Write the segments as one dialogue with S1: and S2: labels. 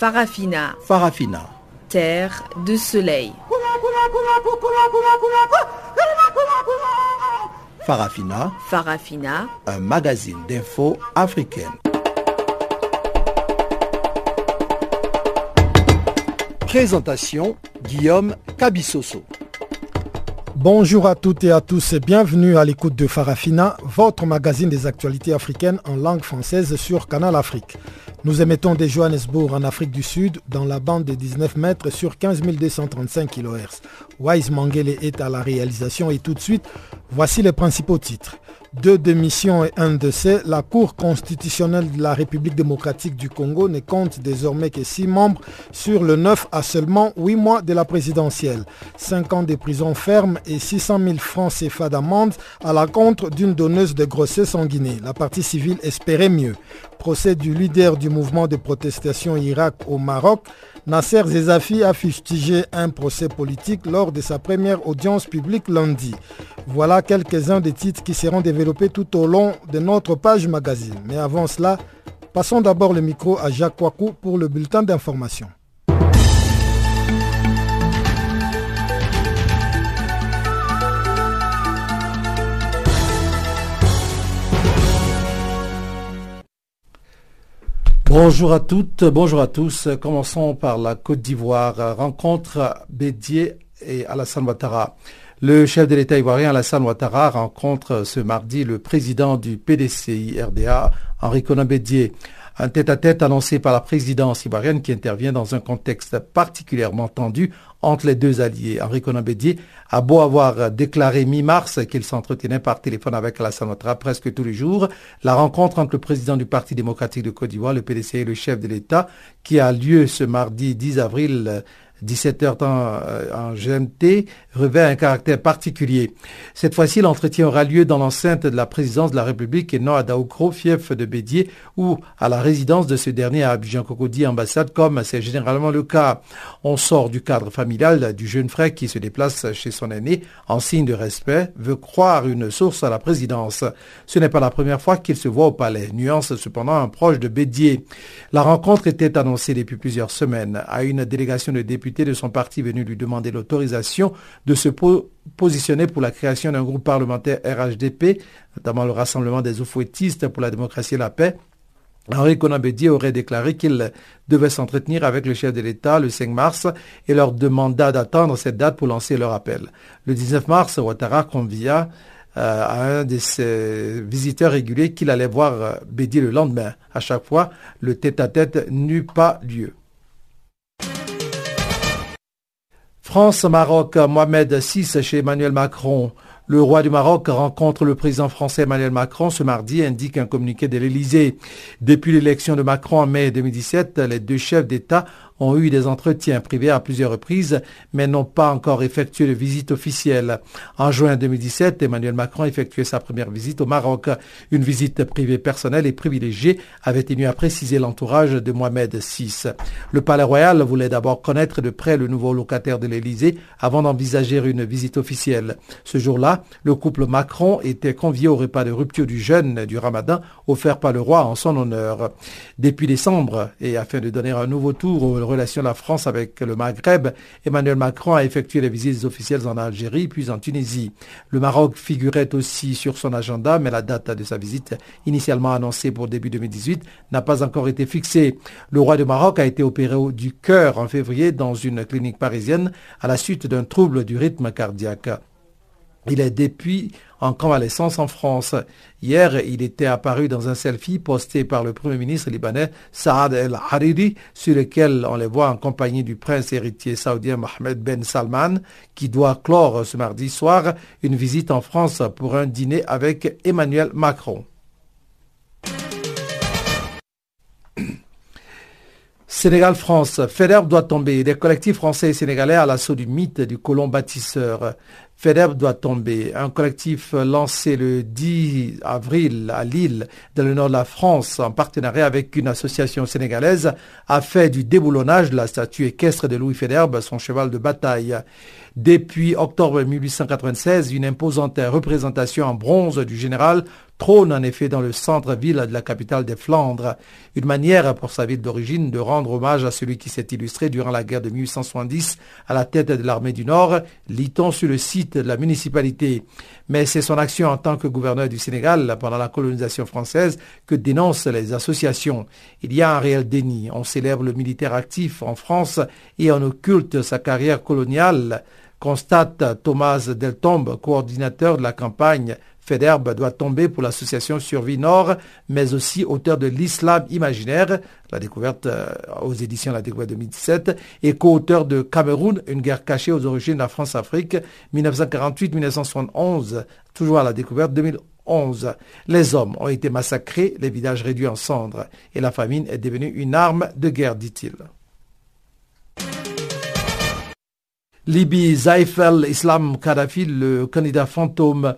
S1: Farafina.
S2: Farafina.
S1: Terre de soleil.
S2: Farafina.
S1: Farafina.
S2: Un magazine d'infos africaine. Présentation Guillaume Cabissoso.
S3: Bonjour à toutes et à tous et bienvenue à l'écoute de Farafina, votre magazine des actualités africaines en langue française sur Canal Afrique. Nous émettons des Johannesburg en Afrique du Sud dans la bande de 19 mètres sur 15 235 kHz. Wise Mangele est à la réalisation et tout de suite, voici les principaux titres. Deux démissions et un décès, la Cour constitutionnelle de la République démocratique du Congo ne compte désormais que six membres sur le 9 à seulement 8 mois de la présidentielle. 5 ans de prison ferme et 600 000 francs CFA d'amende à la contre d'une donneuse de grossesse en Guinée. La partie civile espérait mieux. Procès du leader du mouvement de protestation Irak au Maroc, Nasser Zezafi a fustigé un procès politique lors de sa première audience publique lundi. Voilà quelques-uns des titres qui seront développés tout au long de notre page magazine. Mais avant cela, passons d'abord le micro à Jacques Wakou pour le bulletin d'information.
S2: Bonjour à toutes, bonjour à tous. Commençons par la Côte d'Ivoire. Rencontre Bédier et Alassane Ouattara. Le chef de l'État ivoirien Alassane Ouattara rencontre ce mardi le président du PDCI RDA, Henri Conan Bédier. Un tête-à-tête annoncé par la présidence ivoirienne qui intervient dans un contexte particulièrement tendu entre les deux alliés. Henri Conan Bédier a beau avoir déclaré mi-mars qu'il s'entretenait par téléphone avec Alassane Ouattara presque tous les jours, la rencontre entre le président du Parti démocratique de Côte d'Ivoire, le PDC et le chef de l'État, qui a lieu ce mardi 10 avril 17h euh, en GMT, revêt un caractère particulier. Cette fois-ci, l'entretien aura lieu dans l'enceinte de la présidence de la République et non à Daoukro, fief de Bédier, ou à la résidence de ce dernier à Abidjan-Cocody, ambassade, comme c'est généralement le cas. On sort du cadre familial du jeune frère qui se déplace chez son aîné en signe de respect, veut croire une source à la présidence. Ce n'est pas la première fois qu'il se voit au palais. Nuance cependant un proche de Bédier. La rencontre était annoncée depuis plusieurs semaines à une délégation de députés de son parti venu lui demander l'autorisation de se positionner pour la création d'un groupe parlementaire RHDP, notamment le Rassemblement des Oufouettistes pour la démocratie et la paix. Henri Konabedi aurait déclaré qu'il devait s'entretenir avec le chef de l'État le 5 mars et leur demanda d'attendre cette date pour lancer leur appel. Le 19 mars, Ouattara convia euh, à un de ses visiteurs réguliers qu'il allait voir euh, Bédier le lendemain. À chaque fois, le tête-à-tête n'eut pas lieu. France-Maroc, Mohamed VI chez Emmanuel Macron. Le roi du Maroc rencontre le président français Emmanuel Macron ce mardi, indique un communiqué de l'Élysée. Depuis l'élection de Macron en mai 2017, les deux chefs d'État ont eu des entretiens privés à plusieurs reprises, mais n'ont pas encore effectué de visite officielle. En juin 2017, Emmanuel Macron a effectué sa première visite au Maroc. Une visite privée personnelle et privilégiée avait tenu à préciser l'entourage de Mohamed VI. Le Palais Royal voulait d'abord connaître de près le nouveau locataire de l'Élysée avant d'envisager une visite officielle. Ce jour-là, le couple Macron était convié au repas de rupture du jeûne du Ramadan offert par le roi en son honneur. Depuis décembre, et afin de donner un nouveau tour au relation de la France avec le Maghreb, Emmanuel Macron a effectué les visites officielles en Algérie puis en Tunisie. Le Maroc figurait aussi sur son agenda, mais la date de sa visite, initialement annoncée pour début 2018, n'a pas encore été fixée. Le roi du Maroc a été opéré du cœur en février dans une clinique parisienne à la suite d'un trouble du rythme cardiaque. Il est depuis en convalescence en France. Hier, il était apparu dans un selfie posté par le Premier ministre libanais Saad El-Hariri, sur lequel on les voit en compagnie du prince héritier saoudien Mohamed Ben Salman, qui doit clore ce mardi soir une visite en France pour un dîner avec Emmanuel Macron. Sénégal-France, FEDER doit tomber. Des collectifs français et sénégalais à l'assaut du mythe du colon bâtisseur. FEDER doit tomber. Un collectif lancé le 10 avril à Lille, dans le nord de la France, en partenariat avec une association sénégalaise, a fait du déboulonnage de la statue équestre de Louis Federbe son cheval de bataille. Depuis octobre 1896, une imposante représentation en bronze du général trône en effet dans le centre-ville de la capitale des Flandres. Une manière pour sa ville d'origine de rendre hommage à celui qui s'est illustré durant la guerre de 1870 à la tête de l'armée du Nord, lit-on sur le site de la municipalité. Mais c'est son action en tant que gouverneur du Sénégal pendant la colonisation française que dénoncent les associations. Il y a un réel déni. On célèbre le militaire actif en France et on occulte sa carrière coloniale constate Thomas Deltombe, coordinateur de la campagne Federbe doit tomber pour l'association Survie Nord, mais aussi auteur de l'Islam imaginaire, la découverte euh, aux éditions La Découverte 2017, et co-auteur de Cameroun, une guerre cachée aux origines de la France-Afrique, 1948-1971, toujours à la découverte 2011. Les hommes ont été massacrés, les villages réduits en cendres, et la famine est devenue une arme de guerre, dit-il. Libye, Zaif al-Islam Kadhafi, le candidat fantôme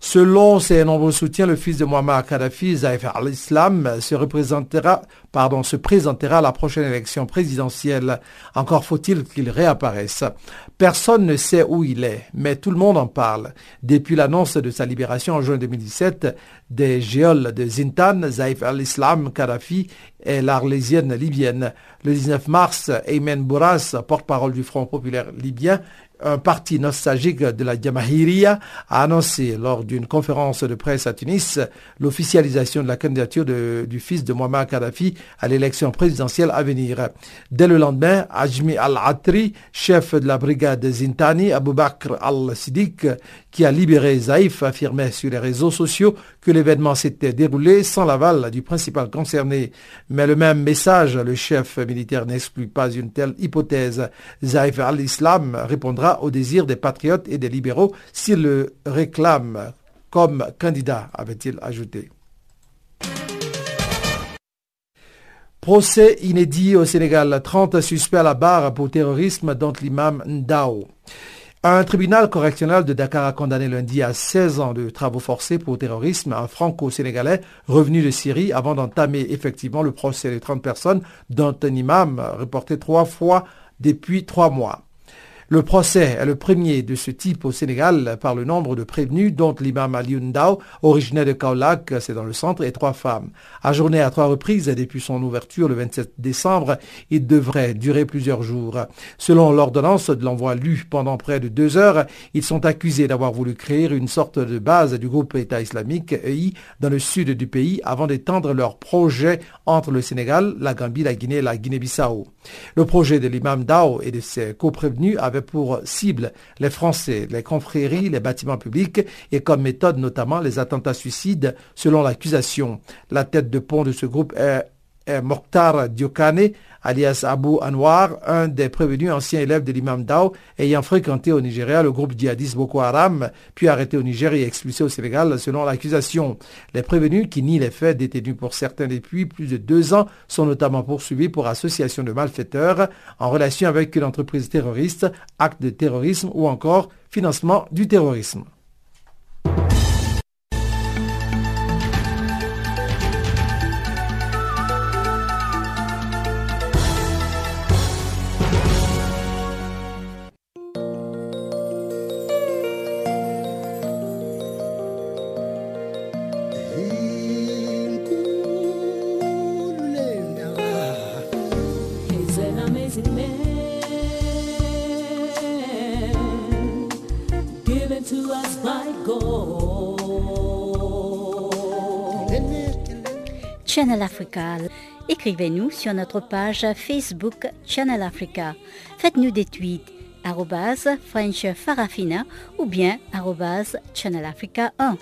S2: Selon ses nombreux soutiens, le fils de Muammar Kadhafi, Zaif al-Islam, se présentera à la prochaine élection présidentielle. Encore faut-il qu'il réapparaisse. Personne ne sait où il est, mais tout le monde en parle. Depuis l'annonce de sa libération en juin 2017 des géoles de Zintan, Zaif al-Islam Kadhafi est l'arlésienne libyenne. Le 19 mars, Ayman Bourras, porte-parole du Front populaire libyen, un parti nostalgique de la Jamahiriya a annoncé lors d'une conférence de presse à Tunis l'officialisation de la candidature du fils de Muammar Kadhafi à l'élection présidentielle à venir. Dès le lendemain, Ajmi al-Atri, chef de la brigade Zintani, Abu Bakr al-Siddiq, qui a libéré Zaïf, affirmait sur les réseaux sociaux que l'événement s'était déroulé sans l'aval du principal concerné. Mais le même message, le chef militaire n'exclut pas une telle hypothèse. Zaïf al-Islam répondra au désir des patriotes et des libéraux s'ils le réclament comme candidat, avait-il ajouté. Procès inédit au Sénégal. 30 suspects à la barre pour terrorisme, dont l'imam Ndao. Un tribunal correctionnel de Dakar a condamné lundi à 16 ans de travaux forcés pour terrorisme un franco-sénégalais revenu de Syrie avant d'entamer effectivement le procès de 30 personnes, dont un imam reporté trois fois depuis trois mois. Le procès est le premier de ce type au Sénégal par le nombre de prévenus, dont l'imam Ali Ndao, originaire de Kaolack, c'est dans le centre, et trois femmes. Ajourné à trois reprises depuis son ouverture le 27 décembre, il devrait durer plusieurs jours. Selon l'ordonnance de l'envoi lu pendant près de deux heures, ils sont accusés d'avoir voulu créer une sorte de base du groupe État islamique EI dans le sud du pays avant d'étendre leur projet entre le Sénégal, la Gambie, la Guinée et la Guinée-Bissau. Le projet de l'imam Dao et de ses co-prévenus avait pour cible les Français, les confréries, les bâtiments publics et comme méthode notamment les attentats suicides selon l'accusation. La tête de pont de ce groupe est, Mokhtar Diokane, alias Abu Anwar, un des prévenus anciens élèves de l'imam Dao, ayant fréquenté au Nigeria le groupe djihadiste Boko Haram, puis arrêté au Niger et expulsé au Sénégal selon l'accusation. Les prévenus, qui nient les faits détenus pour certains depuis plus de deux ans, sont notamment poursuivis pour association de malfaiteurs en relation avec une entreprise terroriste, acte de terrorisme ou encore financement du terrorisme.
S4: Channel Africa. Écrivez-nous sur notre page Facebook Channel Africa. Faites-nous des tweets French Farafina ou bien Channel Africa 1.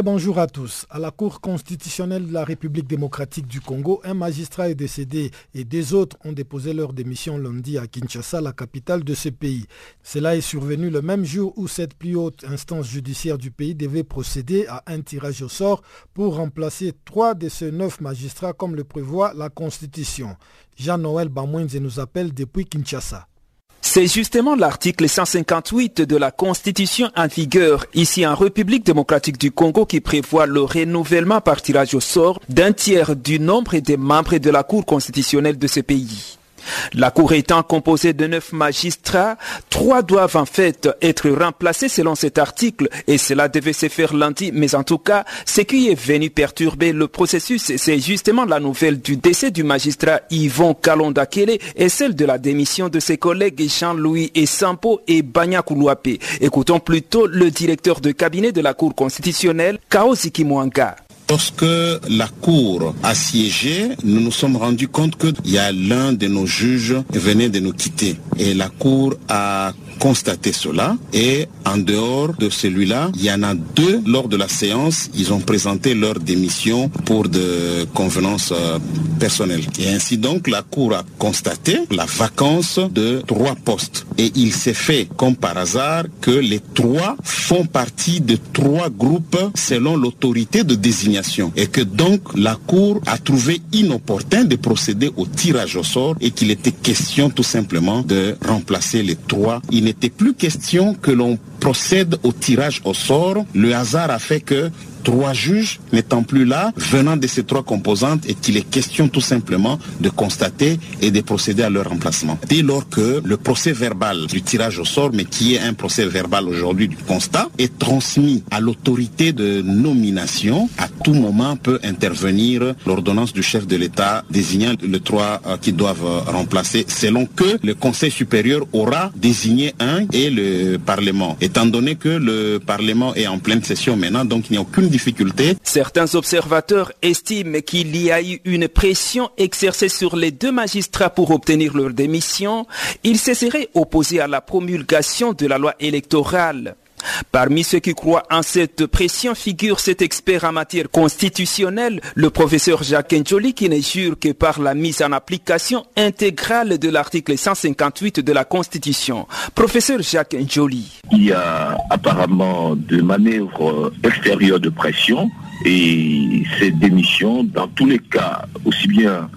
S3: Bonjour à tous. À la Cour constitutionnelle de la République démocratique du Congo, un magistrat est décédé et des autres ont déposé leur démission lundi à Kinshasa, la capitale de ce pays. Cela est survenu le même jour où cette plus haute instance judiciaire du pays devait procéder à un tirage au sort pour remplacer trois de ces neuf magistrats comme le prévoit la Constitution. Jean-Noël Bamouinze nous appelle depuis Kinshasa.
S5: C'est justement l'article 158 de la Constitution en vigueur ici en République démocratique du Congo qui prévoit le renouvellement par tirage au sort d'un tiers du nombre des membres de la Cour constitutionnelle de ce pays. La Cour étant composée de neuf magistrats, trois doivent en fait être remplacés selon cet article et cela devait se faire lundi, mais en tout cas, ce qui est venu perturber le processus, c'est justement la nouvelle du décès du magistrat Yvon Kalondakele et celle de la démission de ses collègues Jean-Louis Essampo et Banya Koulouapé. Écoutons plutôt le directeur de cabinet de la Cour constitutionnelle, Kaoziki Mwanga.
S6: Lorsque la Cour a siégé, nous nous sommes rendus compte qu'il y a l'un de nos juges venait de nous quitter. Et la Cour a constaté cela et en dehors de celui-là, il y en a deux lors de la séance, ils ont présenté leur démission pour de convenances euh, personnelles. Et ainsi donc, la Cour a constaté la vacance de trois postes. Et il s'est fait, comme par hasard, que les trois font partie de trois groupes selon l'autorité de désignation. Et que donc, la Cour a trouvé inopportun de procéder au tirage au sort et qu'il était question tout simplement de remplacer les trois n'était plus question que l'on procède au tirage au sort. Le hasard a fait que trois juges n'étant plus là, venant de ces trois composantes, et qu'il est question tout simplement de constater et de procéder à leur remplacement. Dès lors que le procès verbal du tirage au sort, mais qui est un procès verbal aujourd'hui du constat, est transmis à l'autorité de nomination, à tout moment peut intervenir l'ordonnance du chef de l'État désignant les trois euh, qui doivent euh, remplacer, selon que le Conseil supérieur aura désigné un et le Parlement. Étant donné que le Parlement est en pleine session maintenant, donc il n'y a aucune
S5: Certains observateurs estiment qu'il y a eu une pression exercée sur les deux magistrats pour obtenir leur démission. Ils se seraient opposés à la promulgation de la loi électorale. Parmi ceux qui croient en cette pression figure cet expert en matière constitutionnelle, le professeur Jacques Njoli, qui ne jure que par la mise en application intégrale de l'article 158 de la Constitution. Professeur Jacques Njoli.
S7: Il y a apparemment des manœuvres extérieures de pression et cette démission, dans tous les cas, aussi bien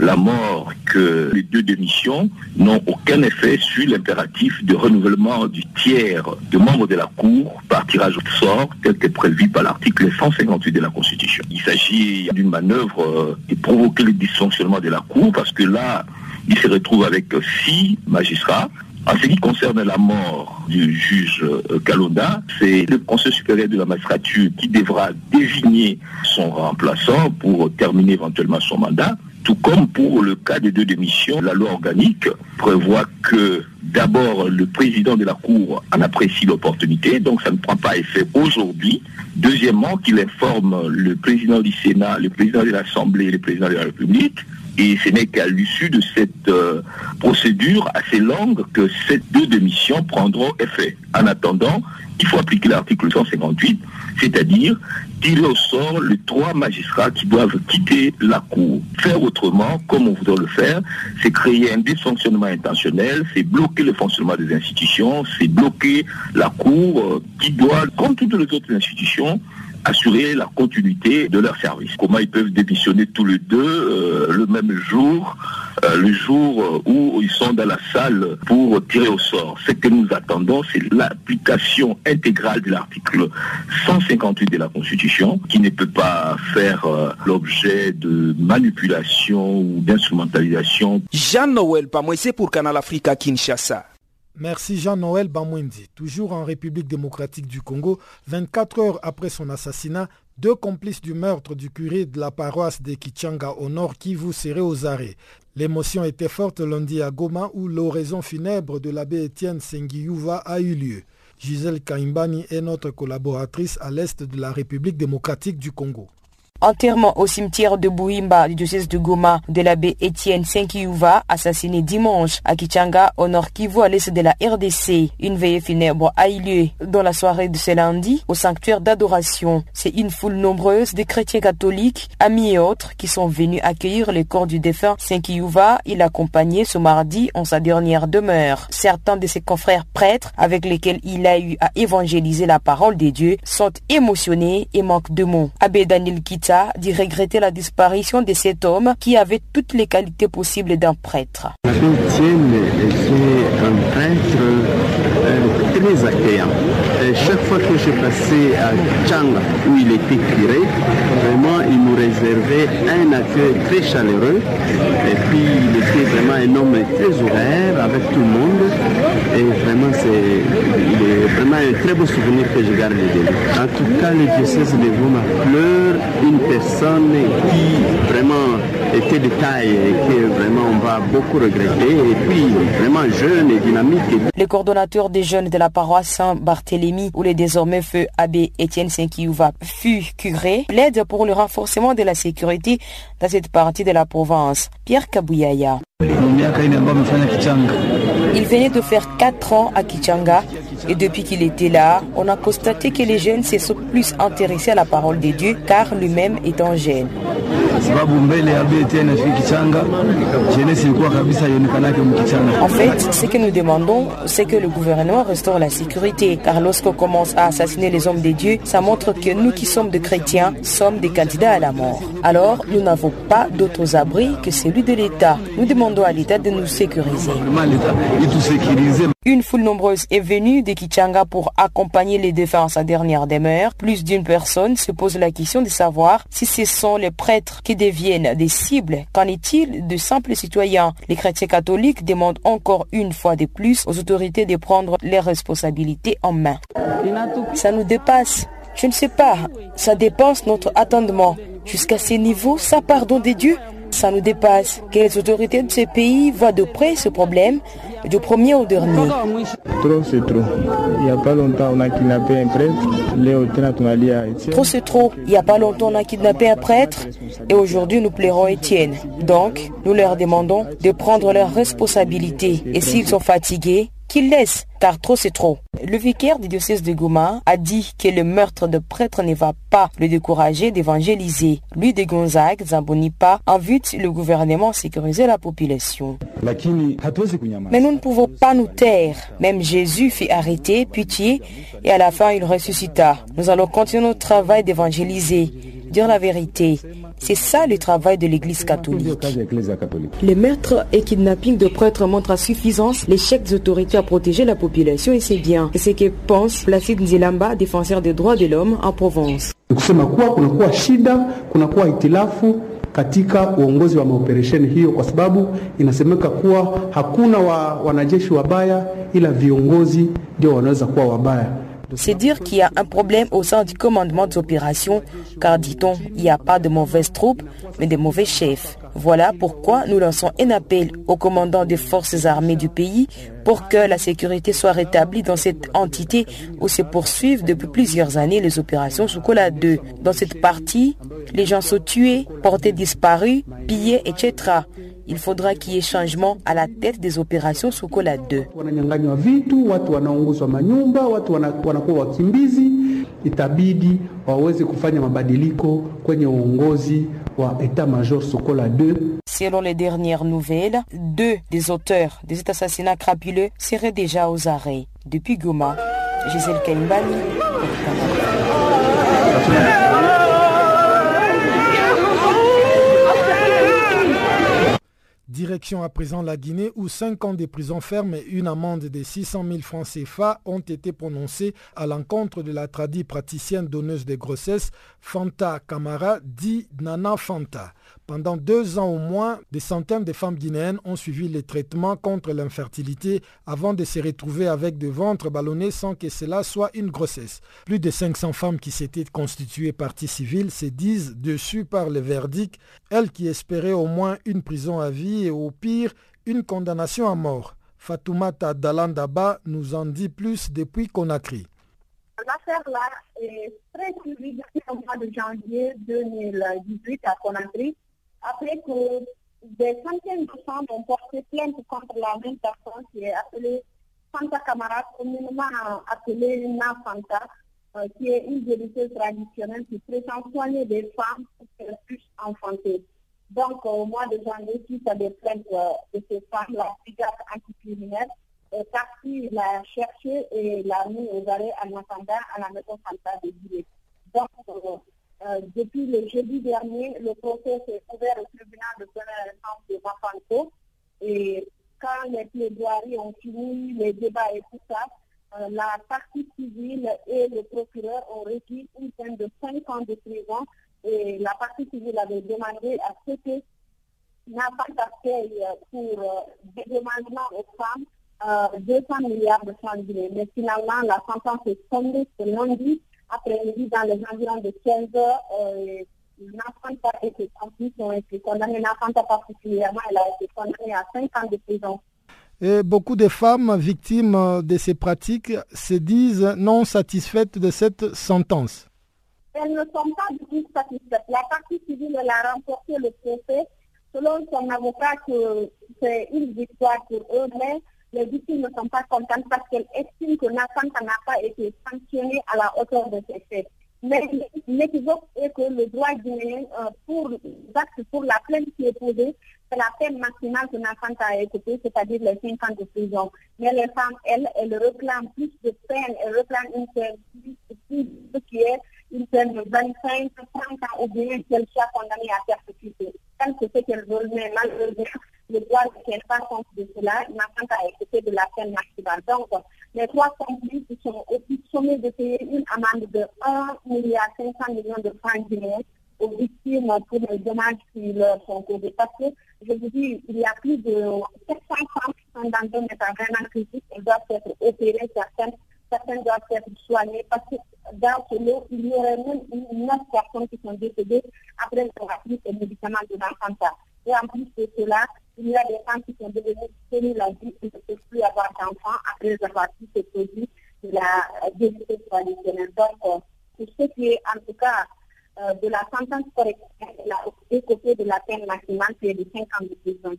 S7: la mort que les deux démissions n'ont aucun effet sur l'impératif de renouvellement du tiers de membres de la Cour par tirage au sort tel que prévu par l'article 158 de la Constitution. Il s'agit d'une manœuvre euh, qui provoquer le dysfonctionnement de la Cour parce que là, il se retrouve avec six magistrats en ce qui concerne la mort du juge Kalonda, euh, c'est le Conseil supérieur de la magistrature qui devra désigner son remplaçant pour terminer éventuellement son mandat. Tout comme pour le cas des deux démissions, la loi organique prévoit que d'abord le président de la Cour en apprécie l'opportunité, donc ça ne prend pas effet aujourd'hui. Deuxièmement, qu'il informe le président du Sénat, le président de l'Assemblée et le président de la République. Et ce n'est qu'à l'issue de cette euh, procédure assez longue que ces deux démissions prendront effet. En attendant, il faut appliquer l'article 158, c'est-à-dire tirer au sort les trois magistrats qui doivent quitter la Cour. Faire autrement, comme on voudrait le faire, c'est créer un dysfonctionnement intentionnel, c'est bloquer le fonctionnement des institutions, c'est bloquer la Cour euh, qui doit, comme toutes les autres institutions, assurer la continuité de leur service. Comment ils peuvent démissionner tous les deux euh, le même jour, euh, le jour où ils sont dans la salle pour tirer au sort. Ce que nous attendons, c'est l'application intégrale de l'article 158 de la Constitution, qui ne peut pas faire euh, l'objet de manipulation ou d'instrumentalisation.
S5: Jean-Noël Pamoissé pour Canal Africa Kinshasa.
S3: Merci Jean-Noël Bamwendi. Toujours en République démocratique du Congo, 24 heures après son assassinat, deux complices du meurtre du curé de la paroisse de Kichanga au nord Kivu seraient aux arrêts. L'émotion était forte lundi à Goma où l'oraison funèbre de l'abbé Étienne Sengiyuva a eu lieu. Gisèle Kaimbani est notre collaboratrice à l'est de la République démocratique du Congo.
S8: Enterrement au cimetière de Bouimba du diocèse de Goma de l'abbé Étienne Senkiyuva, assassiné dimanche à Kichanga, au nord Kivu, à l'est de la RDC. Une veillée funèbre a eu lieu dans la soirée de ce lundi au sanctuaire d'adoration. C'est une foule nombreuse de chrétiens catholiques, amis et autres qui sont venus accueillir le corps du défunt Senkiyuva. Il accompagnait ce mardi en sa dernière demeure. Certains de ses confrères prêtres avec lesquels il a eu à évangéliser la parole des dieux sont émotionnés et manquent de mots. Abbé Daniel dit regretter la disparition de cet homme qui avait toutes les qualités possibles d'un prêtre.
S9: Était un prêtre euh, très accueillant. chaque fois que je passais à Changa, où il était curé, vraiment, il nous réservait un accueil très chaleureux. Et puis, il était vraiment un homme très ouvert avec tout le monde. Et vraiment, c'est, il est vraiment un très beau souvenir que je garde de lui. En tout cas, le diocèse de Goma pleure une personne qui vraiment était de taille et que vraiment on va beaucoup regretter. Et puis, vraiment jeune et dynamique.
S8: Le coordonnateur des jeunes de la paroisse Saint-Barthélemy, où les désormais feu abbé Étienne Saint-Kiouva fut curé, plaide pour le renforcement de la sécurité dans cette partie de la province. Pierre Kabouyaya. Il venait de faire 4 ans à Kichanga et depuis qu'il était là, on a constaté que les jeunes se sont plus intéressés à la parole de Dieu car lui-même est en jeune. En fait, ce que nous demandons, c'est que le gouvernement restaure la sécurité car lorsqu'on commence à assassiner les hommes de Dieu, ça montre que nous qui sommes des chrétiens sommes des candidats à la mort. Alors, nous n'avons pas d'autres abris que celui de l'État. Nous demandons à l'État de nous sécuriser. Une foule nombreuse est venue de Kichanga pour accompagner les défunts à sa dernière demeure. Plus d'une personne se pose la question de savoir si ce sont les prêtres qui deviennent des cibles. Qu'en est-il de simples citoyens? Les chrétiens catholiques demandent encore une fois de plus aux autorités de prendre leurs responsabilités en main. Ça nous dépasse. Je ne sais pas. Ça dépense notre attendement. Jusqu'à ce niveau, ça pardon des dieux ça nous dépasse. Que les autorités de ces pays voient de près ce problème, du premier au dernier.
S9: Trop c'est trop. Il n'y a pas longtemps, on a kidnappé un prêtre.
S8: Trop c'est trop. Il n'y a pas longtemps, on a kidnappé un prêtre. Et aujourd'hui, nous plairons Étienne. Donc, nous leur demandons de prendre leurs responsabilités. Et s'ils sont fatigués, qu'ils laissent, car trop c'est trop. Le vicaire du diocèse de Goma a dit que le meurtre de prêtre ne va pas le décourager d'évangéliser. Lui de Gonzague, Zambonipa, invite le gouvernement à sécuriser la population. Mais nous ne pouvons pas nous taire. Même Jésus fit arrêter, pitié, et à la fin il ressuscita. Nous allons continuer notre travail d'évangéliser, dire la vérité. C'est ça le travail de l'Église catholique. Les meurtres et kidnappings de prêtres montrent à suffisance l'échec des autorités à protéger la population et c'est bien. C'est ce que pense Placide Nzilamba, défenseur des droits de l'homme en Provence.
S10: katika uongozi wa maoperesheni hiyo, kwa sababu inasemeka kuwa hakuna wa, wanajeshi wabaya, ila viongozi ndio wanaweza kuwa wabaya.
S8: C'est dire qu'il y a un problème au sein du commandement des opérations, car dit-on, il n'y a pas de mauvaises troupes, mais de mauvais chefs. Voilà pourquoi nous lançons un appel aux commandants des forces armées du pays pour que la sécurité soit rétablie dans cette entité où se poursuivent depuis plusieurs années les opérations Cola 2. Dans cette partie, les gens sont tués, portés disparus, pillés, etc. Il faudra qu'il y ait changement à la tête des opérations sous Cola 2.
S10: Itabidi waweze kufanya mabadiliko kwenye uongozi wa état-major Sokola 2.
S8: Selon les dernières nouvelles, deux des auteurs des assassinats crapuleux seraient déjà aux arrêts. Depuis Goma, Gisèle Kaimbani,
S3: Direction à présent la Guinée où 5 ans de prison ferme et une amende de 600 000 francs CFA ont été prononcés à l'encontre de la tradie praticienne donneuse de grossesse Fanta Kamara dit Nana Fanta. Pendant deux ans au moins, des centaines de femmes guinéennes ont suivi les traitements contre l'infertilité avant de se retrouver avec des ventres ballonnés sans que cela soit une grossesse. Plus de 500 femmes qui s'étaient constituées partie civile se disent dessus par le verdict, elles qui espéraient au moins une prison à vie et au pire une condamnation à mort. Fatoumata Dalandaba nous en dit plus depuis Conakry.
S11: L'affaire-là est très suivie depuis le mois de janvier 2018 à Conakry après que des centaines de femmes ont porté plainte contre la même personne qui est appelée Fanta Kamara, communément appelée Nafanta, euh, qui est une délicieuse traditionnelle qui prétend soigner des femmes pour qu'elles puissent enfanter. Donc, au mois de janvier, suite à des plaintes euh, de ces femmes, la brigade anticriminelle est partie la chercher et l'a mis aux arrêts en attendant à la maison centrale de Guinée. Donc, euh, euh, depuis le jeudi dernier, le procès s'est ouvert au tribunal de première instance de Mafanto et quand les plaidoiries ont fini, les débats et tout ça, la partie civile et le procureur ont requis une peine de 5 ans de prison et la partie civile avait demandé à ce que Nafanta paye pour euh, des dédommagements aux femmes 200 euh, milliards de francs Mais finalement, la sentence est tombée ce lundi après-midi dans les environs de 15 heures. Euh, Nafanta et ses complices ont été condamnés. Nafanta particulièrement, elle a été condamnée à 5 ans de prison.
S3: Et beaucoup de femmes victimes de ces pratiques se disent non satisfaites de cette sentence.
S11: Elles ne sont pas du tout satisfaites. La partie civile, a remporté le procès selon son avocat que c'est une victoire pour eux, mais les victimes ne sont pas contentes parce qu'elles estiment que Nathan n'a pas été sanctionné à la hauteur de ses faits. Mais l'équivoque est que le droit guinéen euh, pour, pour la plainte qui est posée, c'est la peine maximale que Nathan a écoutée, c'est-à-dire les 5 ans de prison. Mais les femmes, elles, elles réclament plus de peine, elles réclament une peine plus, plus, plus qui est une peine de 25, 30 ans ou bien qu'elle soit condamnée à perpétuité c'est ce qu'elle veut, mais malheureusement, le droit qu'elle pas compte de cela, ma tante a écouté de la peine maximale. Donc, les trois complices sont aussi sommés de payer une amende de 1 milliard 500 millions de francs guinéens aux victimes pour les dommages qui leur sont causés. Parce que, je vous dis, il y a plus de 700 femmes qui sont dans un état vraiment critique elles doivent être opérées, certaines, certaines doivent être soignées parce que dans ce lot, il y aurait même 9 personnes qui sont décédées après avoir pris ces médicaments de l'enfant. Et en plus de cela, il y a des femmes qui sont devenues sténies la vie et ne peuvent plus avoir d'enfants après avoir pris ces produits de la décès traditionnelle. Donc, euh, pour ce qui est en tout cas euh, de la sentence corrective, la côté de la peine maximale, c'est de 5 ans de prison.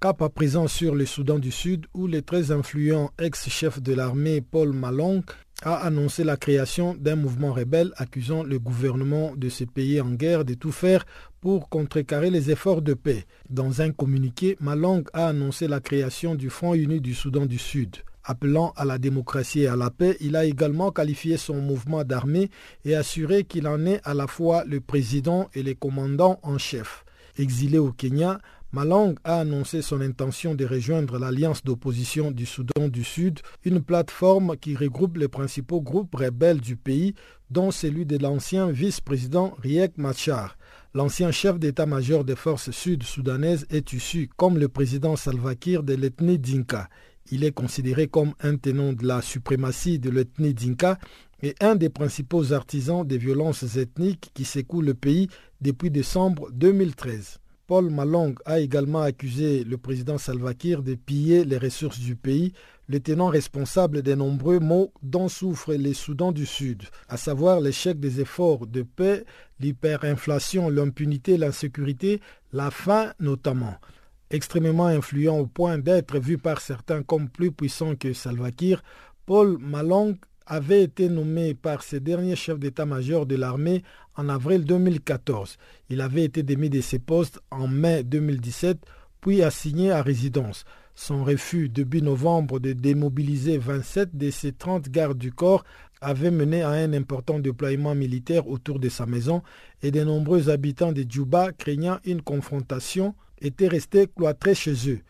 S3: Cap à présent sur le Soudan du Sud où le très influent ex-chef de l'armée Paul Malong a annoncé la création d'un mouvement rebelle accusant le gouvernement de ce pays en guerre de tout faire pour contrecarrer les efforts de paix. Dans un communiqué, Malong a annoncé la création du Front uni du Soudan du Sud. Appelant à la démocratie et à la paix, il a également qualifié son mouvement d'armée et assuré qu'il en est à la fois le président et le commandant en chef. Exilé au Kenya, Malang a annoncé son intention de rejoindre l'alliance d'opposition du Soudan du Sud, une plateforme qui regroupe les principaux groupes rebelles du pays, dont celui de l'ancien vice-président Riek Machar. L'ancien chef d'état-major des forces sud-soudanaises est issu, comme le président Salva Kiir, de l'ethnie Dinka. Il est considéré comme un tenant de la suprématie de l'ethnie Dinka et un des principaux artisans des violences ethniques qui secouent le pays depuis décembre 2013. Paul Malong a également accusé le président Salva Kiir de piller les ressources du pays, le tenant responsable des nombreux maux dont souffrent les Soudans du Sud, à savoir l'échec des efforts de paix, l'hyperinflation, l'impunité, l'insécurité, la faim notamment. Extrêmement influent au point d'être vu par certains comme plus puissant que Salva Kiir, Paul Malong avait été nommé par ce dernier chef d'état-major de l'armée en avril 2014. Il avait été démis de ses postes en mai 2017, puis assigné à résidence. Son refus début novembre de démobiliser 27 de ses 30 gardes du corps avait mené à un important déploiement militaire autour de sa maison et de nombreux habitants de Djouba, craignant une confrontation, étaient restés cloîtrés chez eux.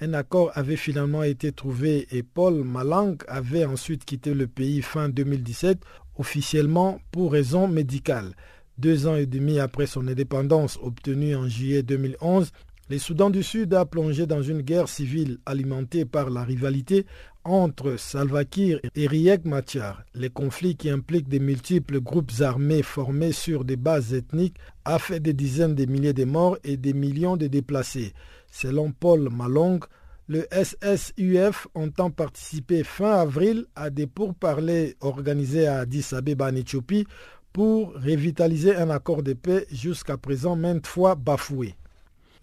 S3: Un accord avait finalement été trouvé et Paul Malang avait ensuite quitté le pays fin 2017 officiellement pour raisons médicales. Deux ans et demi après son indépendance obtenue en juillet 2011, le Soudan du Sud a plongé dans une guerre civile alimentée par la rivalité entre Salva Kiir et Riek Machar. Les conflits qui impliquent de multiples groupes armés formés sur des bases ethniques a fait des dizaines de milliers de morts et des millions de déplacés. Selon Paul Malong, le SSUF entend participer fin avril à des pourparlers organisés à Addis Abeba en Éthiopie pour revitaliser un accord de paix jusqu'à présent maintes fois bafoué.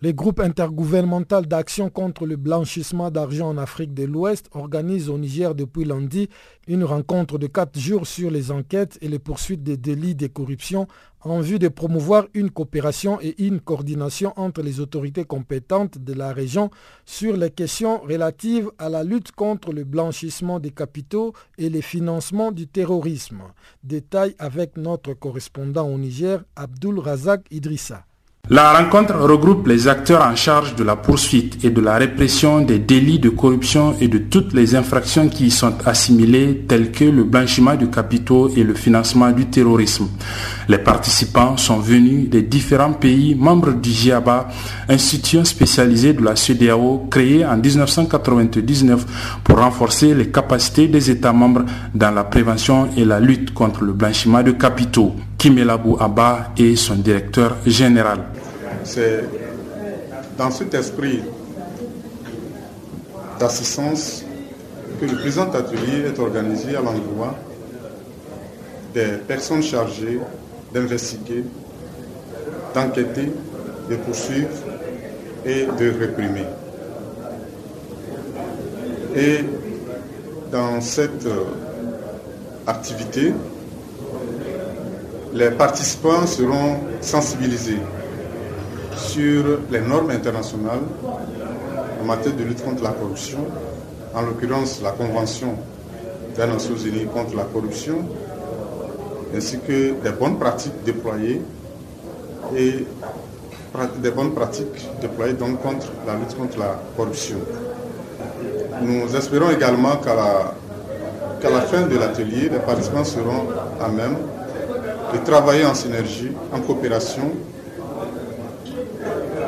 S3: Le groupe intergouvernemental d'action contre le blanchissement d'argent en Afrique de l'Ouest organise au Niger depuis lundi une rencontre de quatre jours sur les enquêtes et les poursuites des délits de corruption en vue de promouvoir une coopération et une coordination entre les autorités compétentes de la région sur les questions relatives à la lutte contre le blanchissement des capitaux et le financement du terrorisme. Détail avec notre correspondant au Niger, Abdul Razak Idrissa.
S12: La rencontre regroupe les acteurs en charge de la poursuite et de la répression des délits de corruption et de toutes les infractions qui y sont assimilées telles que le blanchiment de capitaux et le financement du terrorisme. Les participants sont venus des différents pays membres du GIABA, institution spécialisée de la CEDEAO créée en 1999 pour renforcer les capacités des États membres dans la prévention et la lutte contre le blanchiment de capitaux. Kimelabou Abba est son directeur général.
S13: C'est dans cet esprit d'assistance que le présent atelier est organisé à l'endroit des personnes chargées d'investiguer, d'enquêter, de poursuivre et de réprimer. Et dans cette activité, les participants seront sensibilisés sur les normes internationales en matière de lutte contre la corruption, en l'occurrence la Convention des Nations Unies contre la corruption, ainsi que des bonnes pratiques déployées et des bonnes pratiques déployées donc contre la lutte contre la corruption. Nous espérons également qu'à la, la fin de l'atelier, les participants seront à même de travailler en synergie, en coopération,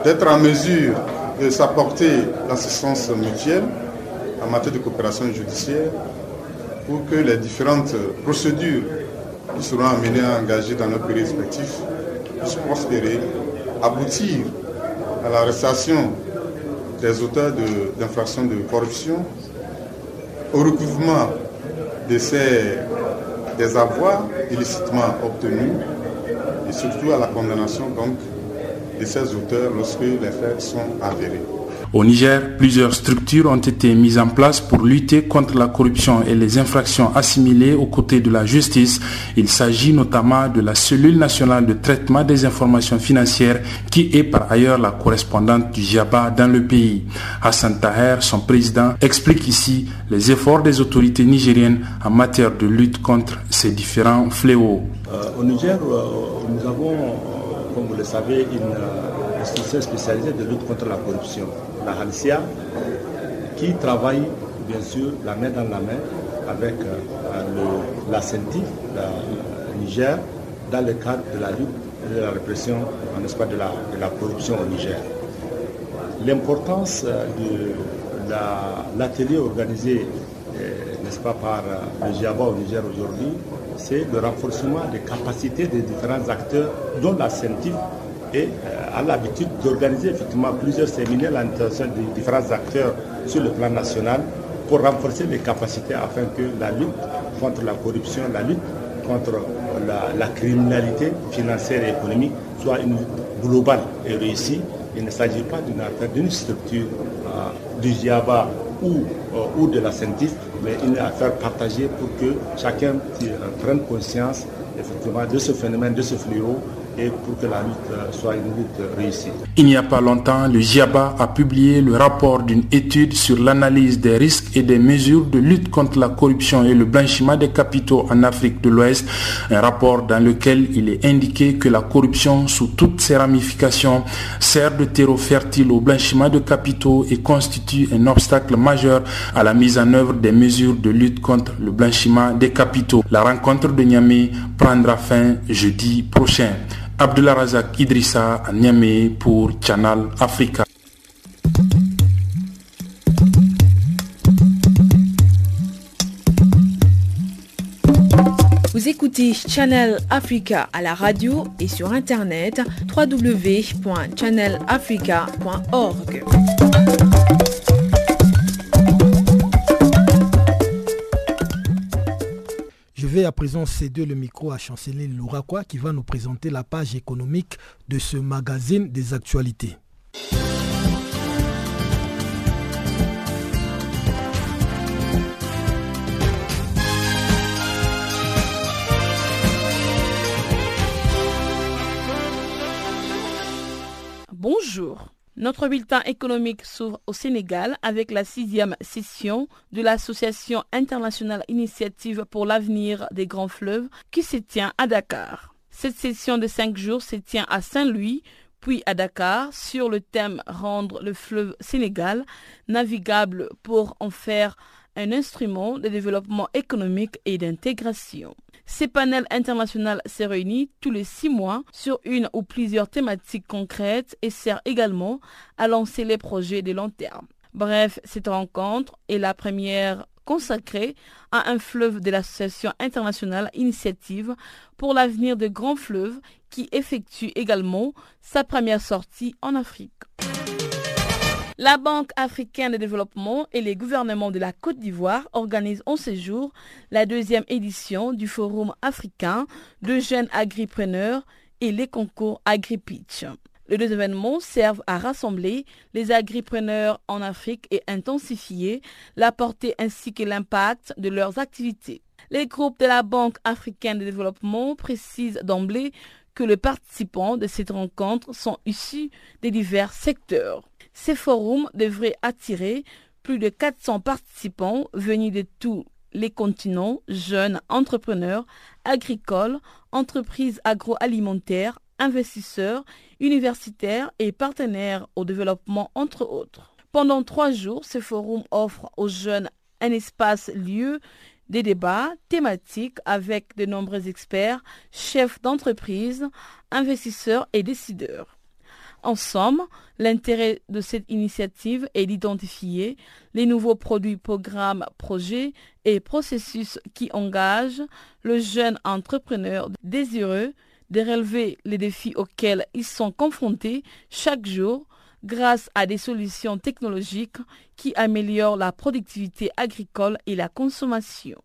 S13: d'être en mesure de s'apporter l'assistance mutuelle en matière de coopération judiciaire pour que les différentes procédures qui seront amenées à engager dans nos pays respectifs puissent prospérer, aboutir à l'arrestation des auteurs d'infractions de, corruption, au recouvrement de ces des avoirs illicitement obtenus et surtout à la condamnation donc de ces auteurs lorsque les faits sont avérés.
S12: Au Niger, plusieurs structures ont été mises en place pour lutter contre la corruption et les infractions assimilées aux côtés de la justice. Il s'agit notamment de la cellule nationale de traitement des informations financières qui est par ailleurs la correspondante du JABA dans le pays. Hassan Taher, son président, explique ici les efforts des autorités nigériennes en matière de lutte contre ces différents fléaux.
S14: Euh, au Niger, euh, nous avons, comme vous le savez, une euh, institution spécialisée de lutte contre la corruption? La Halcia, qui travaille bien sûr la main dans la main avec euh, la CENTIF, la Niger, dans le cadre de la lutte et de la répression, n'est-ce pas, de la, de la corruption au Niger. L'importance euh, de l'atelier organisé, euh, n'est-ce pas, par le GIABA au Niger aujourd'hui, c'est le renforcement des capacités des différents acteurs, dont la CENTIF et a l'habitude d'organiser effectivement plusieurs séminaires à l'intention des différents acteurs sur le plan national pour renforcer les capacités afin que la lutte contre la corruption, la lutte contre la, criminalité financière et économique soit une lutte globale et réussie. Il ne s'agit pas d'une affaire d'une structure euh, du GIABA ou, euh, ou de la CENTIF, mais une affaire partagée pour que chacun prenne conscience effectivement de ce phénomène, de ce fléau pour que la lutte euh, soit une lutte réussie.
S12: Il n'y a pas longtemps, le GIABA a publié le rapport d'une étude sur l'analyse des risques et des mesures de lutte contre la corruption et le blanchiment des capitaux en Afrique de l'Ouest, un rapport dans lequel il est indiqué que la corruption sous toutes ses ramifications sert de terreau fertile au blanchiment de capitaux et constitue un obstacle majeur à la mise en œuvre des mesures de lutte contre le blanchiment des capitaux. La rencontre de Niamey prendra fin jeudi prochain. Abdullah Razak Idrissa à Niamey pour Channel Africa.
S1: Vous écoutez Channel Africa à la radio et sur internet www.channelafrica.org.
S3: Je vais à présent céder le micro à Chanceline Louraquois qui va nous présenter la page économique de ce magazine des actualités.
S15: Bonjour. Notre bulletin économique s'ouvre au Sénégal avec la sixième session de l'Association internationale Initiative pour l'avenir des grands fleuves qui se tient à Dakar. Cette session de cinq jours se tient à Saint-Louis puis à Dakar sur le thème Rendre le fleuve Sénégal navigable pour en faire un instrument de développement économique et d'intégration. Ces panels internationaux se réunissent tous les six mois sur une ou plusieurs thématiques concrètes et servent également à lancer les projets de long terme. Bref, cette rencontre est la première consacrée à un fleuve de l'Association internationale Initiative pour l'avenir des grands fleuves qui effectue également sa première sortie en Afrique. La Banque africaine de développement et les gouvernements de la Côte d'Ivoire organisent en ce jour la deuxième édition du Forum africain de jeunes agripreneurs et les concours AgriPitch. Les deux événements servent à rassembler les agripreneurs en Afrique et intensifier la portée ainsi que l'impact de leurs activités. Les groupes de la Banque africaine de développement précisent d'emblée que les participants de cette rencontre sont issus des divers secteurs. Ces forums devraient attirer plus de 400 participants venus de tous les continents, jeunes entrepreneurs, agricoles, entreprises agroalimentaires, investisseurs, universitaires et partenaires au développement, entre autres. Pendant trois jours, ce forum offre aux jeunes un espace lieu des débats thématiques avec de nombreux experts, chefs d'entreprise, investisseurs et décideurs. En somme, l'intérêt de cette initiative est d'identifier les nouveaux produits, programmes, projets et processus qui engagent le jeune entrepreneur désireux de relever les défis auxquels ils sont confrontés chaque jour grâce à des solutions technologiques qui améliorent la productivité agricole et la consommation.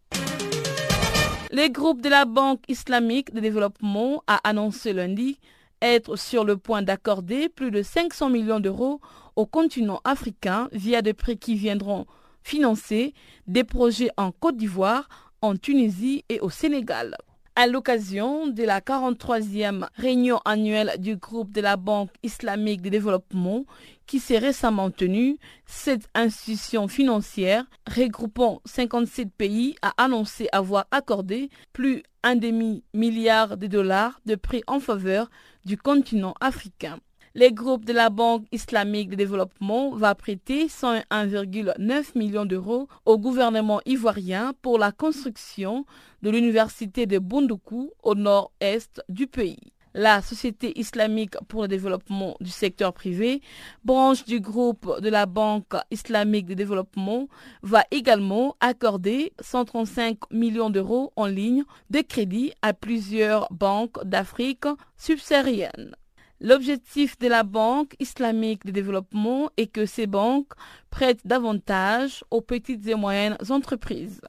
S15: Les groupes de la Banque islamique de développement a annoncé lundi être sur le point d'accorder plus de 500 millions d'euros au continent africain via des prêts qui viendront financer des projets en Côte d'Ivoire, en Tunisie et au Sénégal. À l'occasion de la 43e réunion annuelle du groupe de la Banque islamique de développement qui s'est récemment tenue, cette institution financière regroupant 57 pays a annoncé avoir accordé plus d'un demi-milliard de dollars de prêts en faveur du continent africain. Les groupes de la Banque islamique de développement va prêter 101,9 millions d'euros au gouvernement ivoirien pour la construction de l'université de Bondoukou au nord-est du pays. La Société islamique pour le développement du secteur privé, branche du groupe de la Banque islamique de développement, va également accorder 135 millions d'euros en ligne de crédit à plusieurs banques d'Afrique subsaharienne. L'objectif de la Banque islamique de développement est que ces banques prêtent davantage aux petites et moyennes entreprises.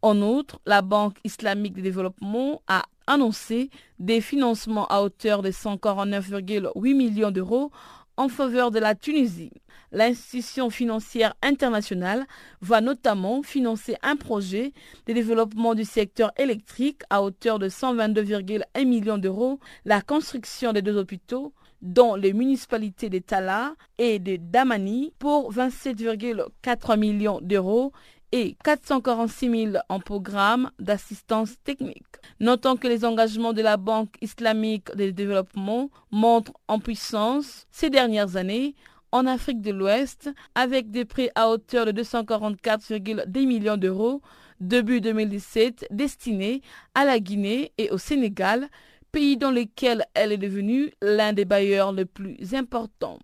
S15: En outre, la Banque islamique de développement a annoncé des financements à hauteur de 149,8 millions d'euros en faveur de la Tunisie. L'institution financière internationale va notamment financer un projet de développement du secteur électrique à hauteur de 122,1 millions d'euros, la construction de deux hôpitaux, dont les municipalités de Tala et de Damani pour 27,4 millions d'euros et 446 000 en programme d'assistance technique. Notons que les engagements de la Banque islamique de développement montrent en puissance ces dernières années en Afrique de l'Ouest avec des prêts à hauteur de 244,2 millions d'euros début 2017 destinés à la Guinée et au Sénégal, pays dans lesquels elle est devenue l'un des bailleurs les plus importants.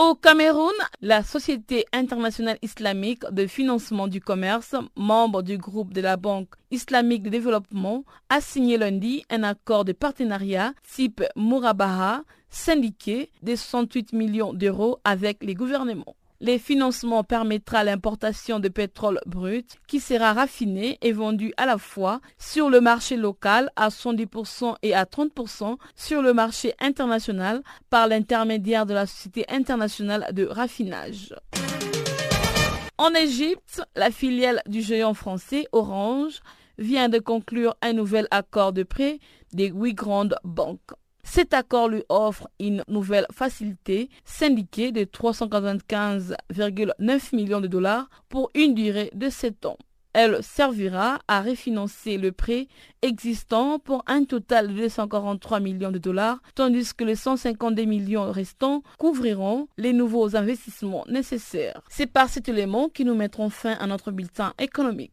S15: Au Cameroun, la Société internationale islamique de financement du commerce, membre du groupe de la Banque islamique de développement, a signé lundi un accord de partenariat type Mourabaha syndiqué de 68 millions d'euros avec les gouvernements. Les financements permettra l'importation de pétrole brut qui sera raffiné et vendu à la fois sur le marché local à 110% et à 30% sur le marché international par l'intermédiaire de la Société internationale de raffinage. En Égypte, la filiale du géant français Orange vient de conclure un nouvel accord de prêt des huit grandes banques. Cet accord lui offre une nouvelle facilité syndiquée de 395,9 millions de dollars pour une durée de 7 ans. Elle servira à refinancer le prêt existant pour un total de 243 millions de dollars, tandis que les 152 millions restants couvriront les nouveaux investissements nécessaires. C'est par cet élément que nous mettrons fin à notre bulletin économique.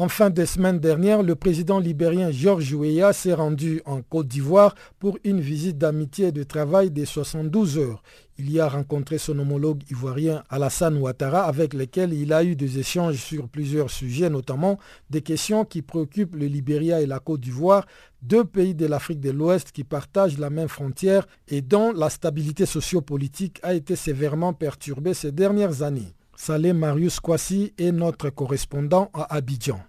S3: En fin de semaine dernière, le président libérien Georges Weah s'est rendu en Côte d'Ivoire pour une visite d'amitié et de travail de 72 heures. Il y a rencontré son homologue ivoirien Alassane Ouattara avec lequel il a eu des échanges sur plusieurs sujets, notamment des questions qui préoccupent le Libéria et la Côte d'Ivoire, deux pays de l'Afrique de l'Ouest qui partagent la même frontière et dont la stabilité sociopolitique a été sévèrement perturbée ces dernières années. Salé Marius Kwasi est notre correspondant à Abidjan.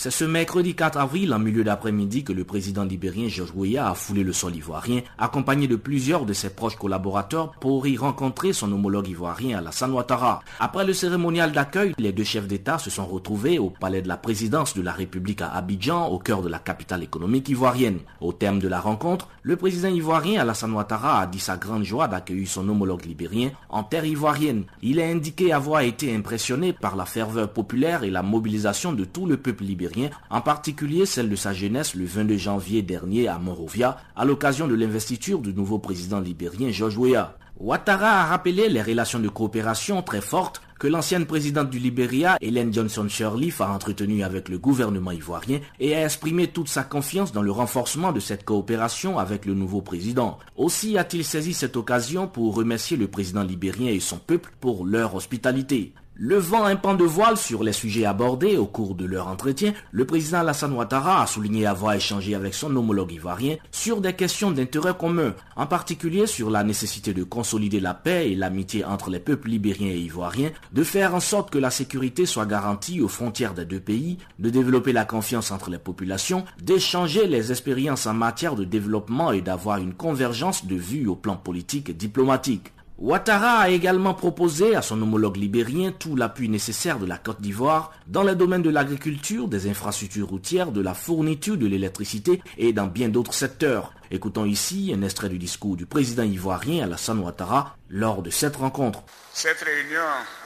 S16: C'est ce mercredi 4 avril, en milieu d'après-midi, que le président libérien Georges Weah a foulé le sol ivoirien, accompagné de plusieurs de ses proches collaborateurs pour y rencontrer son homologue ivoirien Alassane Ouattara. Après le cérémonial d'accueil, les deux chefs d'État se sont retrouvés au palais de la présidence de la République à Abidjan, au cœur de la capitale économique ivoirienne. Au terme de la rencontre, le président ivoirien Alassane Ouattara a dit sa grande joie d'accueillir son homologue libérien en terre ivoirienne. Il a indiqué avoir été impressionné par la ferveur populaire et la mobilisation de tout le peuple libérien en particulier celle de sa jeunesse le 22 janvier dernier à Monrovia, à l'occasion de l'investiture du nouveau président libérien George Weah. Ouattara a rappelé les relations de coopération très fortes que l'ancienne présidente du Libéria, Hélène Johnson Sirleaf, a entretenues avec le gouvernement ivoirien et a exprimé toute sa confiance dans le renforcement de cette coopération avec le nouveau président. Aussi a-t-il saisi cette occasion pour remercier le président libérien et son peuple pour leur hospitalité. Levant un pan de voile sur les sujets abordés au cours de leur entretien, le président Alassane Ouattara a souligné avoir échangé avec son homologue ivoirien sur des questions d'intérêt commun, en particulier sur la nécessité de consolider la paix et l'amitié entre les peuples libériens et ivoiriens, de faire en sorte que la sécurité soit garantie aux frontières des deux pays, de développer la confiance entre les populations, d'échanger les expériences en matière de développement et d'avoir une convergence de vues au plan politique et diplomatique. Ouattara a également proposé à son homologue libérien tout l'appui nécessaire de la Côte d'Ivoire dans les domaines de l'agriculture, des infrastructures routières, de la fourniture de l'électricité et dans bien d'autres secteurs. Écoutons ici un extrait du discours du président ivoirien Alassane Ouattara lors de cette rencontre.
S17: Cette réunion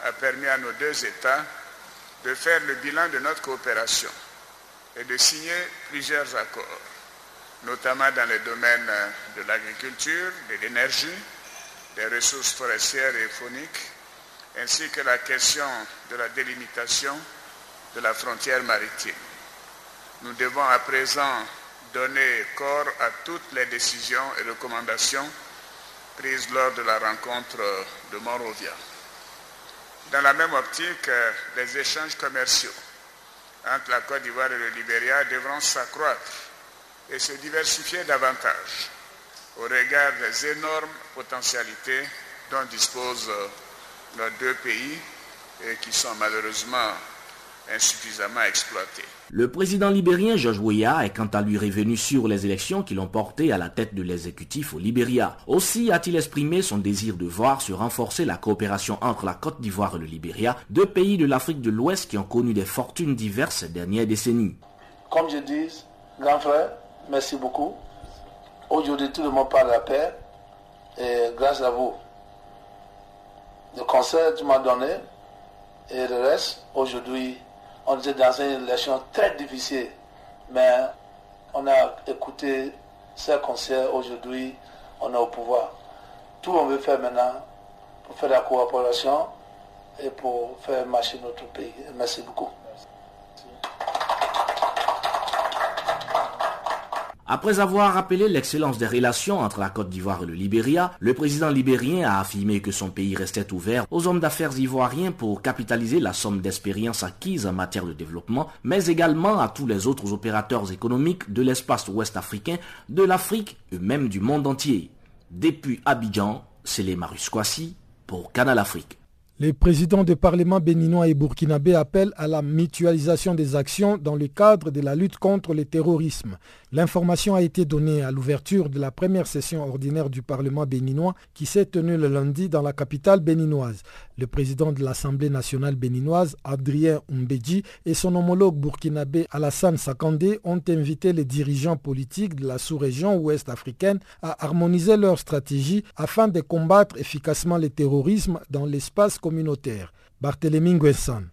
S17: a permis à nos deux États de faire le bilan de notre coopération et de signer plusieurs accords, notamment dans les domaines de l'agriculture, de l'énergie, des ressources forestières et phoniques, ainsi que la question de la délimitation de la frontière maritime. Nous devons à présent donner corps à toutes les décisions et recommandations prises lors de la rencontre de Monrovia. Dans la même optique, les échanges commerciaux entre la Côte d'Ivoire et le Libéria devront s'accroître et se diversifier davantage au regard des énormes potentialités dont disposent nos deux pays et qui sont malheureusement insuffisamment exploitées.
S16: Le président libérien George Weah est quant à lui revenu sur les élections qui l'ont porté à la tête de l'exécutif au Libéria. Aussi a-t-il exprimé son désir de voir se renforcer la coopération entre la Côte d'Ivoire et le Libéria, deux pays de l'Afrique de l'Ouest qui ont connu des fortunes diverses ces dernières décennies.
S18: Comme je dis, grand frère, merci beaucoup. Aujourd'hui, tout le monde parle de la paix et grâce à vous. Le conseil que tu m'as donné et le reste, aujourd'hui, on était dans une élection très difficile. Mais On a écouté ces conseils. Aujourd'hui, on est au pouvoir. Tout on veut faire maintenant pour faire la coopération et pour faire marcher notre pays. Merci beaucoup.
S16: Après avoir rappelé l'excellence des relations entre la Côte d'Ivoire et le Libéria, le président libérien a affirmé que son pays restait ouvert aux hommes d'affaires ivoiriens pour capitaliser la somme d'expérience acquise en matière de développement, mais également à tous les autres opérateurs économiques de l'espace ouest africain, de l'Afrique et même du monde entier. Depuis Abidjan, c'est les Marus pour Canal Afrique.
S3: Les présidents de parlement béninois et burkinabé appellent à la mutualisation des actions dans le cadre de la lutte contre le terrorisme. L'information a été donnée à l'ouverture de la première session ordinaire du Parlement béninois qui s'est tenue le lundi dans la capitale béninoise. Le président de l'Assemblée nationale béninoise, Adrien Umbedji, et son homologue burkinabé Alassane Sakandé ont invité les dirigeants politiques de la sous-région ouest africaine à harmoniser leur stratégie afin de combattre efficacement le terrorisme dans l'espace communautaire. Barthélémy Nguessan.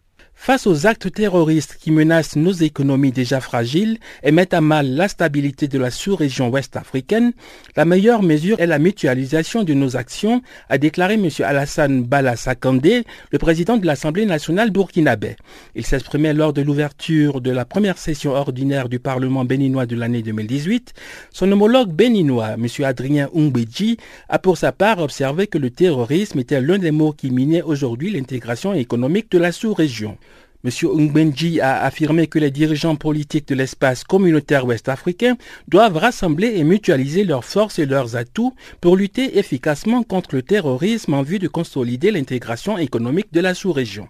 S19: Face aux actes terroristes qui menacent nos économies déjà fragiles et mettent à mal la stabilité de la sous-région ouest africaine, la meilleure mesure est la mutualisation de nos actions, a déclaré M. Alassane Bala Sakandé, le président de l'Assemblée nationale burkinabé. Il s'exprimait lors de l'ouverture de la première session ordinaire du Parlement béninois de l'année 2018. Son homologue béninois, M. Adrien Umbedji, a pour sa part observé que le terrorisme était l'un des mots qui minaient aujourd'hui l'intégration économique de la sous-région. M. Ngbenji a affirmé que les dirigeants politiques de l'espace communautaire ouest-africain doivent rassembler et mutualiser leurs forces et leurs atouts pour lutter efficacement contre le terrorisme en vue de consolider l'intégration économique de la sous-région.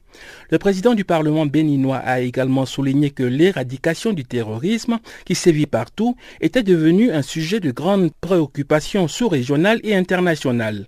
S19: Le président du Parlement béninois a également souligné que l'éradication du terrorisme, qui sévit partout, était devenu un sujet de grande préoccupation sous-régionale et internationale.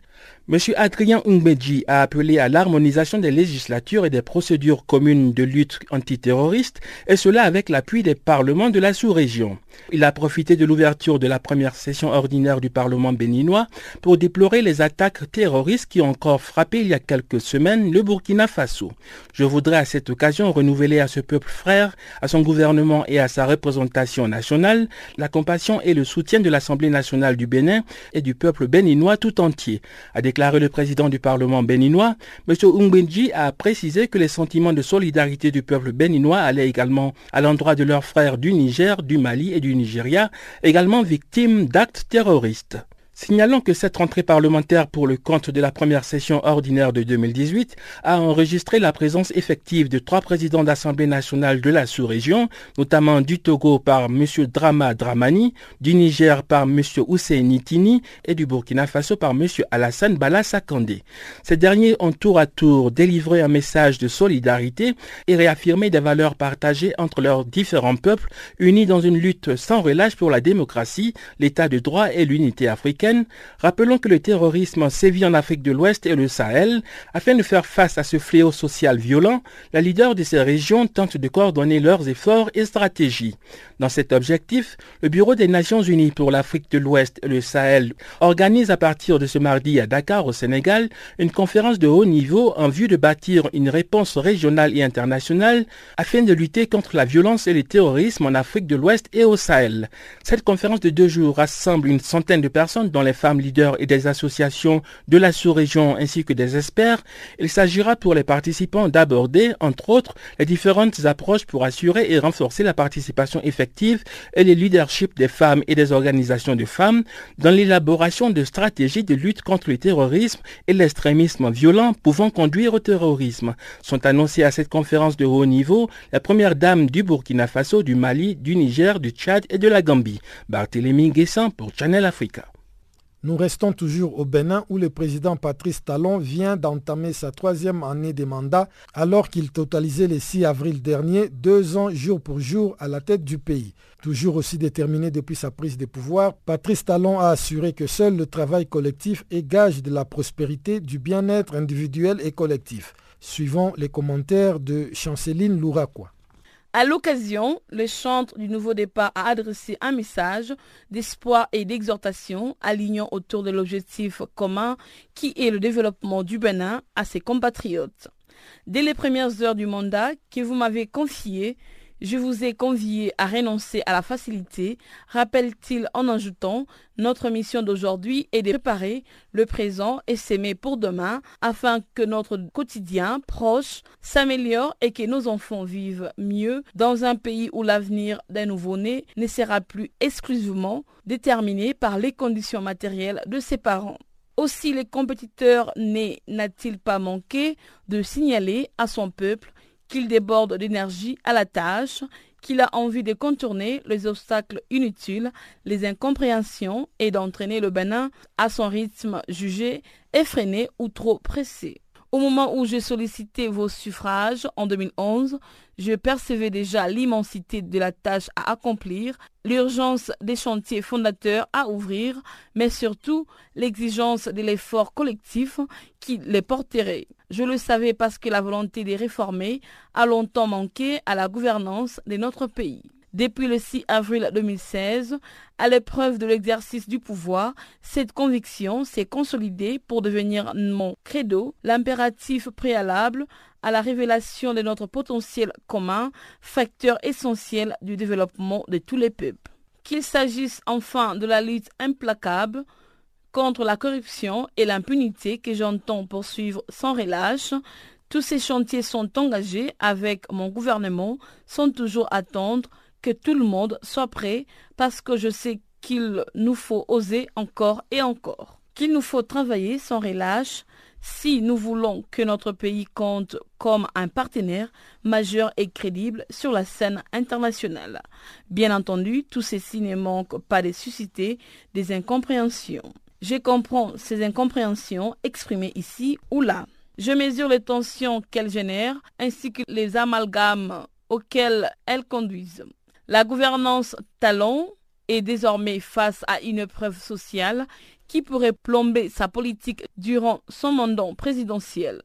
S19: M. Adrien Umbedji a appelé à l'harmonisation des législatures et des procédures communes de lutte antiterroriste, et cela avec l'appui des parlements de la sous-région. Il a profité de l'ouverture de la première session ordinaire du Parlement béninois pour déplorer les attaques terroristes qui ont encore frappé il y a quelques semaines le Burkina Faso. Je voudrais à cette occasion renouveler à ce peuple frère, à son gouvernement et à sa représentation nationale la compassion et le soutien de l'Assemblée nationale du Bénin et du peuple béninois tout entier a déclaré le président du Parlement béninois, M. Ungbenji a précisé que les sentiments de solidarité du peuple béninois allaient également à l'endroit de leurs frères du Niger, du Mali et du Nigeria, également victimes d'actes terroristes. Signalons que cette rentrée parlementaire pour le compte de la première session ordinaire de 2018 a enregistré la présence effective de trois présidents d'Assemblée nationale de la sous-région, notamment du Togo par M. Drama Dramani, du Niger par M. Hussein Nitini et du Burkina Faso par M. Alassane Bala Sakandé. Ces derniers ont tour à tour délivré un message de solidarité et réaffirmé des valeurs partagées entre leurs différents peuples, unis dans une lutte sans relâche pour la démocratie, l'état de droit et l'unité africaine rappelons que le terrorisme sévit en Afrique de l'Ouest et le Sahel. Afin de faire face à ce fléau social violent, la leader de ces régions tente de coordonner leurs efforts et stratégies. Dans cet objectif, le Bureau des Nations Unies pour l'Afrique de l'Ouest et le Sahel organise à partir de ce mardi à Dakar au Sénégal une conférence de haut niveau en vue de bâtir une réponse régionale et internationale afin de lutter contre la violence et le terrorisme en Afrique de l'Ouest et au Sahel. Cette conférence de deux jours rassemble une centaine de personnes les femmes leaders et des associations de la sous-région ainsi que des experts. Il s'agira pour les participants d'aborder, entre autres, les différentes approches pour assurer et renforcer la participation effective et le leadership des femmes et des organisations de femmes dans l'élaboration de stratégies de lutte contre le terrorisme et l'extrémisme violent pouvant conduire au terrorisme. Sont annoncées à cette conférence de haut niveau la première dame du Burkina Faso, du Mali, du Niger, du Tchad et de la Gambie. Barthélémy Guessin pour Channel Africa.
S3: Nous restons toujours au Bénin où le président Patrice Talon vient d'entamer sa troisième année de mandat alors qu'il totalisait le 6 avril dernier deux ans jour pour jour à la tête du pays. Toujours aussi déterminé depuis sa prise de pouvoir, Patrice Talon a assuré que seul le travail collectif est gage de la prospérité, du bien-être individuel et collectif. Suivant les commentaires de Chanceline Louraquois.
S15: À l'occasion, le chantre du nouveau départ a adressé un message d'espoir et d'exhortation alignant autour de l'objectif commun qui est le développement du Bénin à ses compatriotes. Dès les premières heures du mandat que vous m'avez confié, Je vous ai convié à renoncer à la facilité, rappelle-t-il en ajoutant Notre mission d'aujourd'hui est de préparer le présent et s'aimer pour demain afin que notre quotidien proche s'améliore et que nos enfants vivent mieux dans un pays où l'avenir d'un nouveau-né ne sera plus exclusivement déterminé par les conditions matérielles de ses parents. Aussi les compétiteurs n'a-t-il pas manqué de signaler à son peuple qu'il déborde d'énergie à la tâche, qu'il a envie de contourner les obstacles inutiles, les incompréhensions et d'entraîner le Bénin à son rythme jugé effréné ou trop pressé. Au moment où j'ai sollicité vos suffrages en 2011, je percevais déjà l'immensité de la tâche à accomplir, l'urgence des chantiers fondateurs à ouvrir, mais surtout l'exigence de l'effort collectif qui les porterait. Je le savais parce que la volonté de réformer a longtemps manqué à la gouvernance de notre pays. Depuis le 6 avril 2016, à l'épreuve de l'exercice du pouvoir, cette conviction s'est consolidée pour devenir mon credo, l'impératif préalable à la révélation de notre potentiel commun, facteur essentiel du développement de tous les peuples. Qu'il s'agisse enfin de la lutte implacable contre la corruption et l'impunité que j'entends poursuivre sans relâche, tous ces chantiers sont engagés avec mon gouvernement sans toujours attendre que tout le monde soit prêt parce que je sais qu'il nous faut oser encore et encore, qu'il nous faut travailler sans relâche si nous voulons que notre pays compte comme un partenaire majeur et crédible sur la scène internationale. Bien entendu, tout ceci ne manque pas de susciter des incompréhensions. Je comprends ces incompréhensions exprimées ici ou là. Je mesure les tensions qu'elles génèrent ainsi que les amalgames auxquels elles conduisent. La gouvernance talon est désormais face à une épreuve sociale qui pourrait plomber sa politique durant son mandat présidentiel.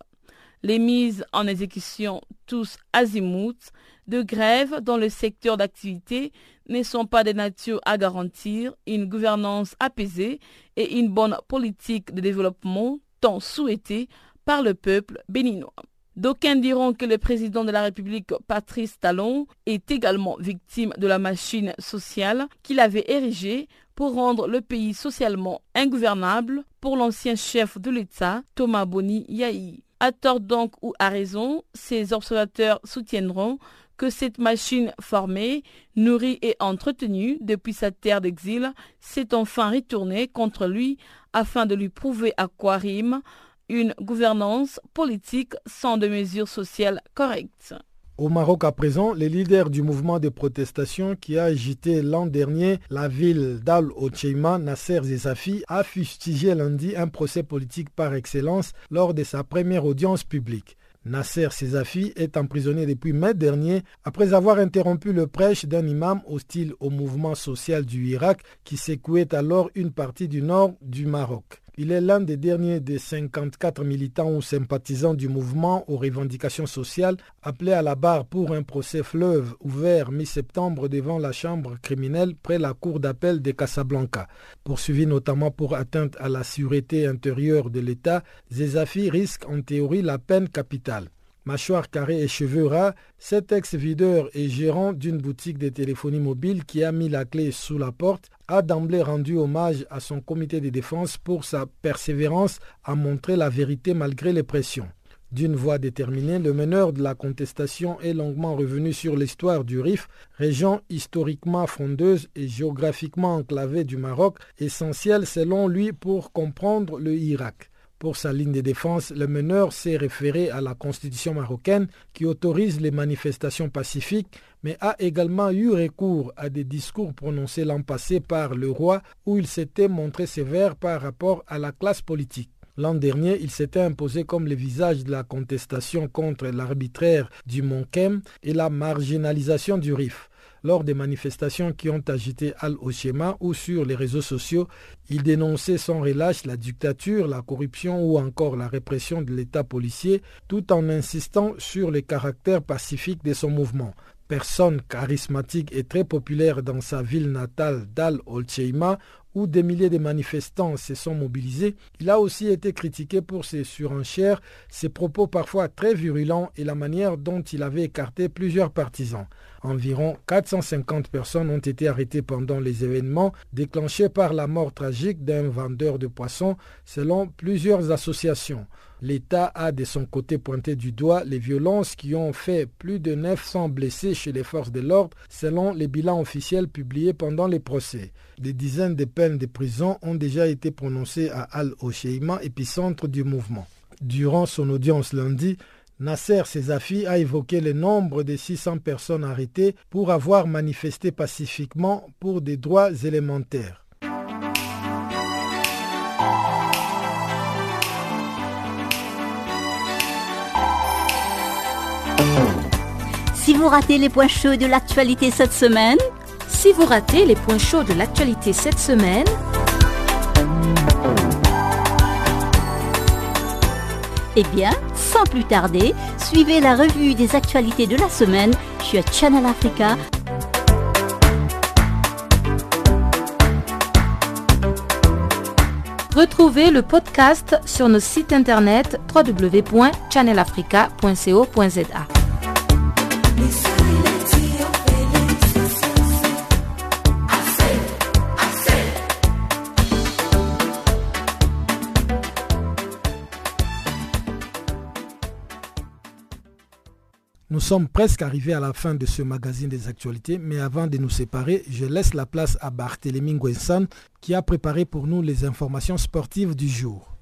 S15: Les mises en exécution tous azimuts de grève dans le secteur d'activité ne sont pas de nature à garantir une gouvernance apaisée et une bonne politique de développement tant souhaitée par le peuple béninois. D'aucuns diront que le président de la République, Patrice Talon, est également victime de la machine sociale qu'il avait érigée pour rendre le pays socialement ingouvernable pour l'ancien chef de l'État, Thomas Boni Yahi. À tort donc ou à raison, ces observateurs soutiendront que cette machine formée, nourrie et entretenue depuis sa terre d'exil, s'est enfin retournée contre lui afin de lui prouver à quoi rime une gouvernance politique sans de mesures sociales correctes.
S3: Au Maroc à présent, les leaders du mouvement de protestation qui a agité l'an dernier la ville d'Al-Ocheima, Nasser Zezafi, a fustigé lundi un procès politique par excellence lors de sa première audience publique. Nasser Sezafi est emprisonné depuis mai dernier après avoir interrompu le prêche d'un imam hostile au mouvement social du Irak qui secouait alors une partie du nord du Maroc. Il est l'un des derniers des 54 militants ou sympathisants du mouvement aux revendications sociales appelés à la barre pour un procès fleuve ouvert mi-septembre devant la chambre criminelle près la cour d'appel de Casablanca. Poursuivi notamment pour atteinte à la sûreté intérieure de l'État, Zezafi risque en théorie la peine capitale. Mâchoire carrée et cheveux ras, cet ex-videur et gérant d'une boutique de téléphonie mobile qui a mis la clé sous la porte a d'emblée rendu hommage à son comité de défense pour sa persévérance à montrer la vérité malgré les pressions. D'une voix déterminée, le meneur de la contestation est longuement revenu sur l'histoire du Rif, région historiquement frondeuse et géographiquement enclavée du Maroc, essentielle selon lui pour comprendre le Irak. Pour sa ligne de défense, le meneur s'est référé à la constitution marocaine qui autorise les manifestations pacifiques, mais a également eu recours à des discours prononcés l'an passé par le roi où il s'était montré sévère par rapport à la classe politique. L'an dernier, il s'était imposé comme le visage de la contestation contre l'arbitraire du Monkem et la marginalisation du RIF lors des manifestations qui ont agité Al-Oshema ou sur les réseaux sociaux, il dénonçait sans relâche la dictature, la corruption ou encore la répression de l'État policier, tout en insistant sur le caractère pacifique de son mouvement. Personne charismatique et très populaire dans sa ville natale d'Al-Olcheima, où des milliers de manifestants se sont mobilisés, il a aussi été critiqué pour ses surenchères, ses propos parfois très virulents et la manière dont il avait écarté plusieurs partisans. Environ 450 personnes ont été arrêtées pendant les événements déclenchés par la mort tragique d'un vendeur de poissons selon plusieurs associations. L'État a de son côté pointé du doigt les violences qui ont fait plus de 900 blessés chez les forces de l'ordre selon les bilans officiels publiés pendant les procès. Des dizaines de peines de prison ont déjà été prononcées à Al-Osheima, épicentre du mouvement. Durant son audience lundi, Nasser Sezafi a évoqué le nombre de 600 personnes arrêtées pour avoir manifesté pacifiquement pour des droits élémentaires.
S4: Si vous ratez les points chauds de l'actualité cette semaine,
S20: si vous ratez les points chauds de l'actualité cette semaine,
S4: eh bien, sans plus tarder, suivez la revue des actualités de la semaine sur Channel Africa.
S20: Retrouvez le podcast sur nos sites internet www.channelafrica.co.za.
S3: sommes presque arrivés à la fin de ce magazine des actualités, mais avant de nous séparer, je laisse la place à Barthélémy Nguessan qui a préparé pour nous les informations sportives du jour.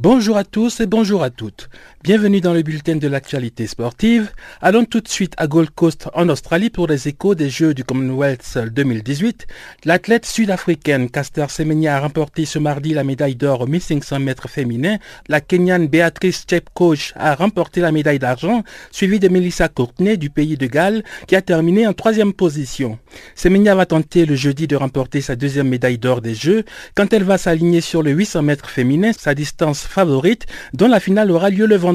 S19: Bonjour à tous et bonjour à toutes. Bienvenue dans le bulletin de l'actualité sportive. Allons tout de suite à Gold Coast en Australie pour les échos des Jeux du Commonwealth 2018. L'athlète sud-africaine Caster Semenya a remporté ce mardi la médaille d'or au 1500 mètres féminin. La Kenyane Beatrice Chepkoch a remporté la médaille d'argent, suivie de Melissa Courtenay du pays de Galles qui a terminé en troisième position. Semenya va tenter le jeudi de remporter sa deuxième médaille d'or des Jeux quand elle va s'aligner sur le 800 mètres féminin, sa distance favorite, dont la finale aura lieu le vendredi.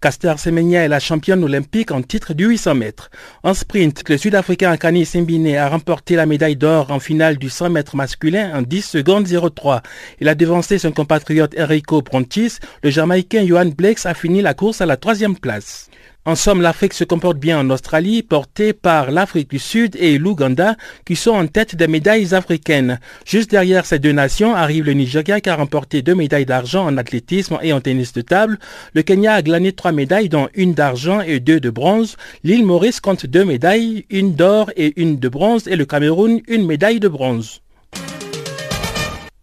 S19: Caster Semenya est la championne olympique en titre du 800 mètres. En sprint, le Sud-Africain Akani Simbine a remporté la médaille d'or en finale du 100 mètres masculin en 10 secondes 03. Il a devancé son compatriote Enrico Prontis. Le Jamaïcain Johan Blakes a fini la course à la troisième place. En somme, l'Afrique se comporte bien en Australie, portée par l'Afrique du Sud et l'Ouganda, qui sont en tête des médailles africaines. Juste derrière ces deux nations arrive le Nigeria qui a remporté deux médailles d'argent en athlétisme et en tennis de table. Le Kenya a glané trois médailles, dont une d'argent et deux de bronze. L'île Maurice compte deux médailles, une d'or et une de bronze, et le Cameroun une médaille de bronze.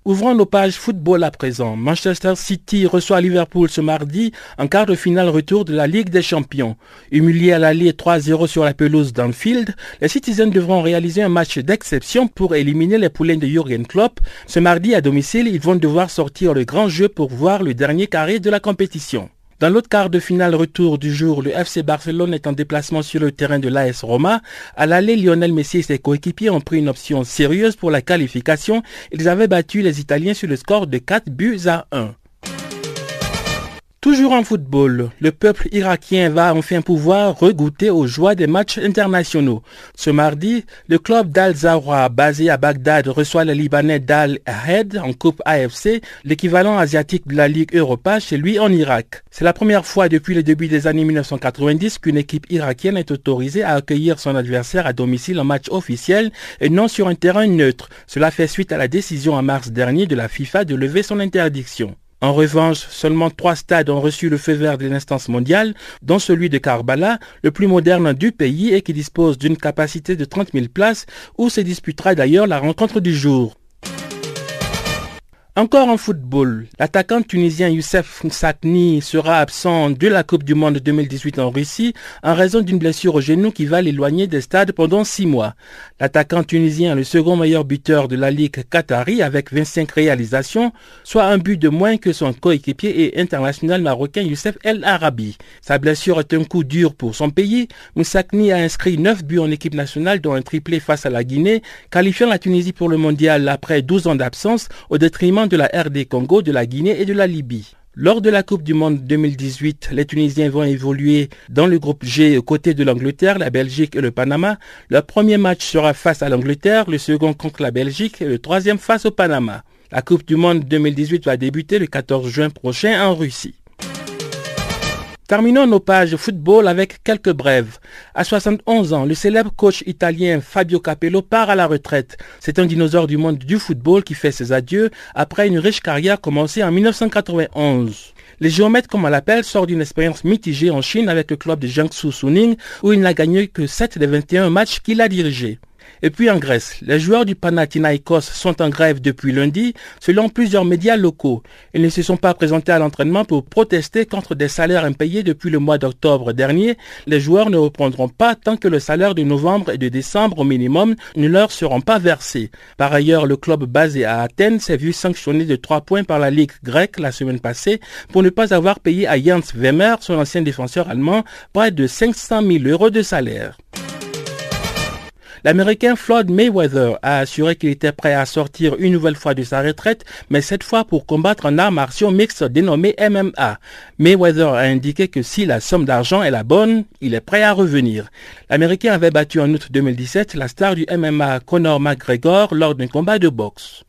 S19: Ouvrons nos pages football à présent. Manchester City reçoit Liverpool ce mardi en quart de finale retour de la Ligue des Champions. Humiliés à l'aller 3-0 sur la pelouse d'Anfield, les Citizens devront réaliser un match d'exception pour éliminer les poulains de Jürgen Klopp. Ce mardi à domicile, ils vont devoir sortir le grand jeu pour voir le dernier carré de la compétition. Dans l'autre quart de finale retour du jour, le FC Barcelone est en déplacement sur le terrain de l'AS Roma. À l'aller, Lionel Messi et ses coéquipiers ont pris une option sérieuse pour la qualification. Ils avaient battu les Italiens sur le score de 4 buts à 1. Toujours en football, le peuple irakien va enfin pouvoir regoûter aux joies des matchs internationaux. Ce mardi, le club d'Al Zawra, basé à Bagdad, reçoit le Libanais d'Al Ahed en Coupe AFC, l'équivalent asiatique de la Ligue Europa chez lui en Irak. C'est la première fois depuis le début des années 1990 qu'une équipe irakienne est autorisée à accueillir son adversaire à domicile en match officiel et non sur un terrain neutre. Cela fait suite à la décision en mars dernier de la FIFA de lever son interdiction. En revanche, seulement trois stades ont reçu le feu vert de l'instance mondiale, dont celui de Karbala, le plus moderne du pays et qui dispose d'une capacité de 30 000 places, où se disputera d'ailleurs la rencontre du jour. Encore en football, l'attaquant tunisien Youssef Sakni sera absent de la Coupe du Monde 2018 en Russie en raison d'une blessure au genou qui va l'éloigner des stades pendant six mois. L'attaquant tunisien le second meilleur buteur de la Ligue Qatari avec 25 réalisations, soit un but de moins que son coéquipier et international marocain Youssef El Arabi. Sa blessure est un coup dur pour son pays. Moussakni a inscrit 9 buts en équipe nationale dont un triplé face à la Guinée, qualifiant la Tunisie pour le mondial après 12 ans d'absence au détriment de la RD Congo, de la Guinée et de la Libye. Lors de la Coupe du Monde 2018, les Tunisiens vont évoluer dans le groupe G aux côtés de l'Angleterre, la Belgique et le Panama. Leur premier match sera face à l'Angleterre, le second contre la Belgique et le troisième face au Panama. La Coupe du Monde 2018 va débuter le 14 juin prochain en Russie. Terminons nos pages football avec quelques brèves. À 71 ans, le célèbre coach italien Fabio Capello part à la retraite. C'est un dinosaure du monde du football qui fait ses adieux après une riche carrière commencée en 1991. Les géomètres, comme on l'appelle, sort d'une expérience mitigée en Chine avec le club de Jiangsu Suning où il n'a gagné que 7 des 21 matchs qu'il a dirigés. Et puis en Grèce, les joueurs du Panathinaikos sont en grève depuis lundi, selon plusieurs médias locaux. Ils ne se sont pas présentés à l'entraînement pour protester contre des salaires impayés depuis le mois d'octobre dernier. Les joueurs ne reprendront pas tant que le salaire de novembre et de décembre au minimum ne leur seront pas versés. Par ailleurs, le club basé à Athènes s'est vu sanctionné de 3 points par la Ligue grecque la semaine passée pour ne pas avoir payé à Jans Wemmer, son ancien défenseur allemand, près de 500 000 euros de salaire. L'Américain Floyd Mayweather a assuré qu'il était prêt à sortir une nouvelle fois de sa retraite, mais cette fois pour combattre un art martiaux mixte dénommé MMA. Mayweather a indiqué que si la somme d'argent est la bonne, il est prêt à revenir. L'Américain avait battu en août 2017 la star du MMA Conor McGregor lors d'un combat de boxe.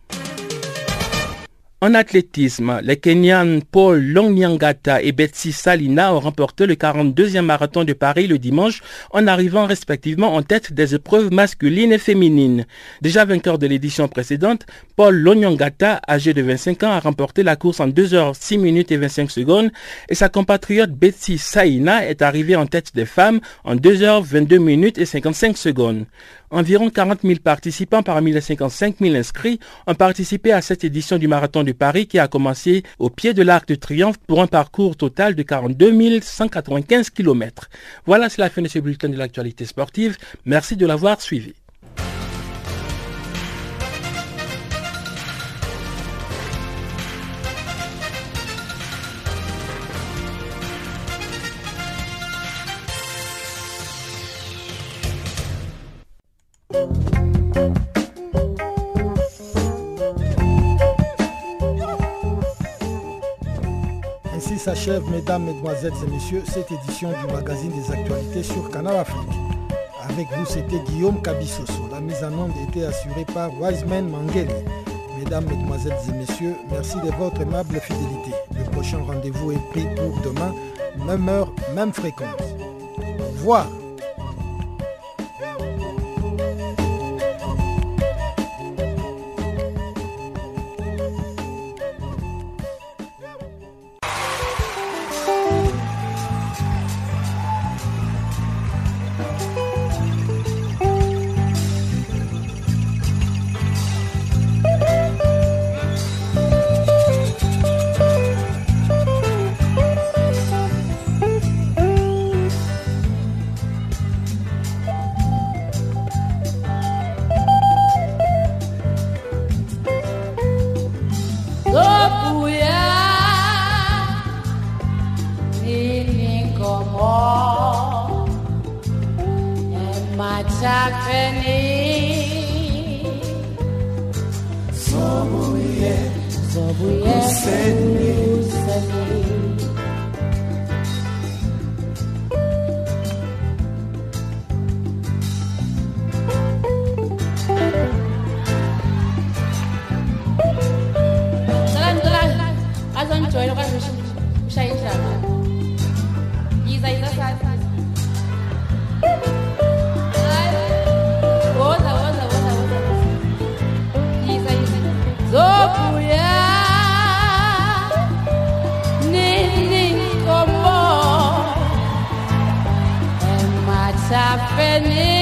S19: En athlétisme, les Kenyans Paul Longnyangata et Betsy Salina ont remporté le 42e marathon de Paris le dimanche en arrivant respectivement en tête des épreuves masculines et féminines. Déjà vainqueur de l'édition précédente, Paul Longnyangata, âgé de 25 ans, a remporté la course en 2 h 6 minutes et 25 secondes et sa compatriote Betsy Salina est arrivée en tête des femmes en 2 h 22 minutes et 55 secondes. Environ 40 000 participants parmi les 55 000 inscrits ont participé à cette édition du marathon de Paris qui a commencé au pied de l'Arc de Triomphe pour un parcours total de 42 195 km. Voilà, c'est la fin de ce bulletin de l'actualité sportive. Merci de l'avoir suivi.
S3: S'achève, mesdames, mesdemoiselles et messieurs, cette édition du magazine des actualités sur Canal Afrique. Avec vous, c'était Guillaume Kabissoso. La mise en onde était assurée par Wiseman Mangeli. Mesdames, mesdemoiselles et messieurs, merci de votre aimable fidélité. Le prochain rendez-vous est pris pour demain, même heure, même fréquence. Au. what's
S21: happening. Someone, me.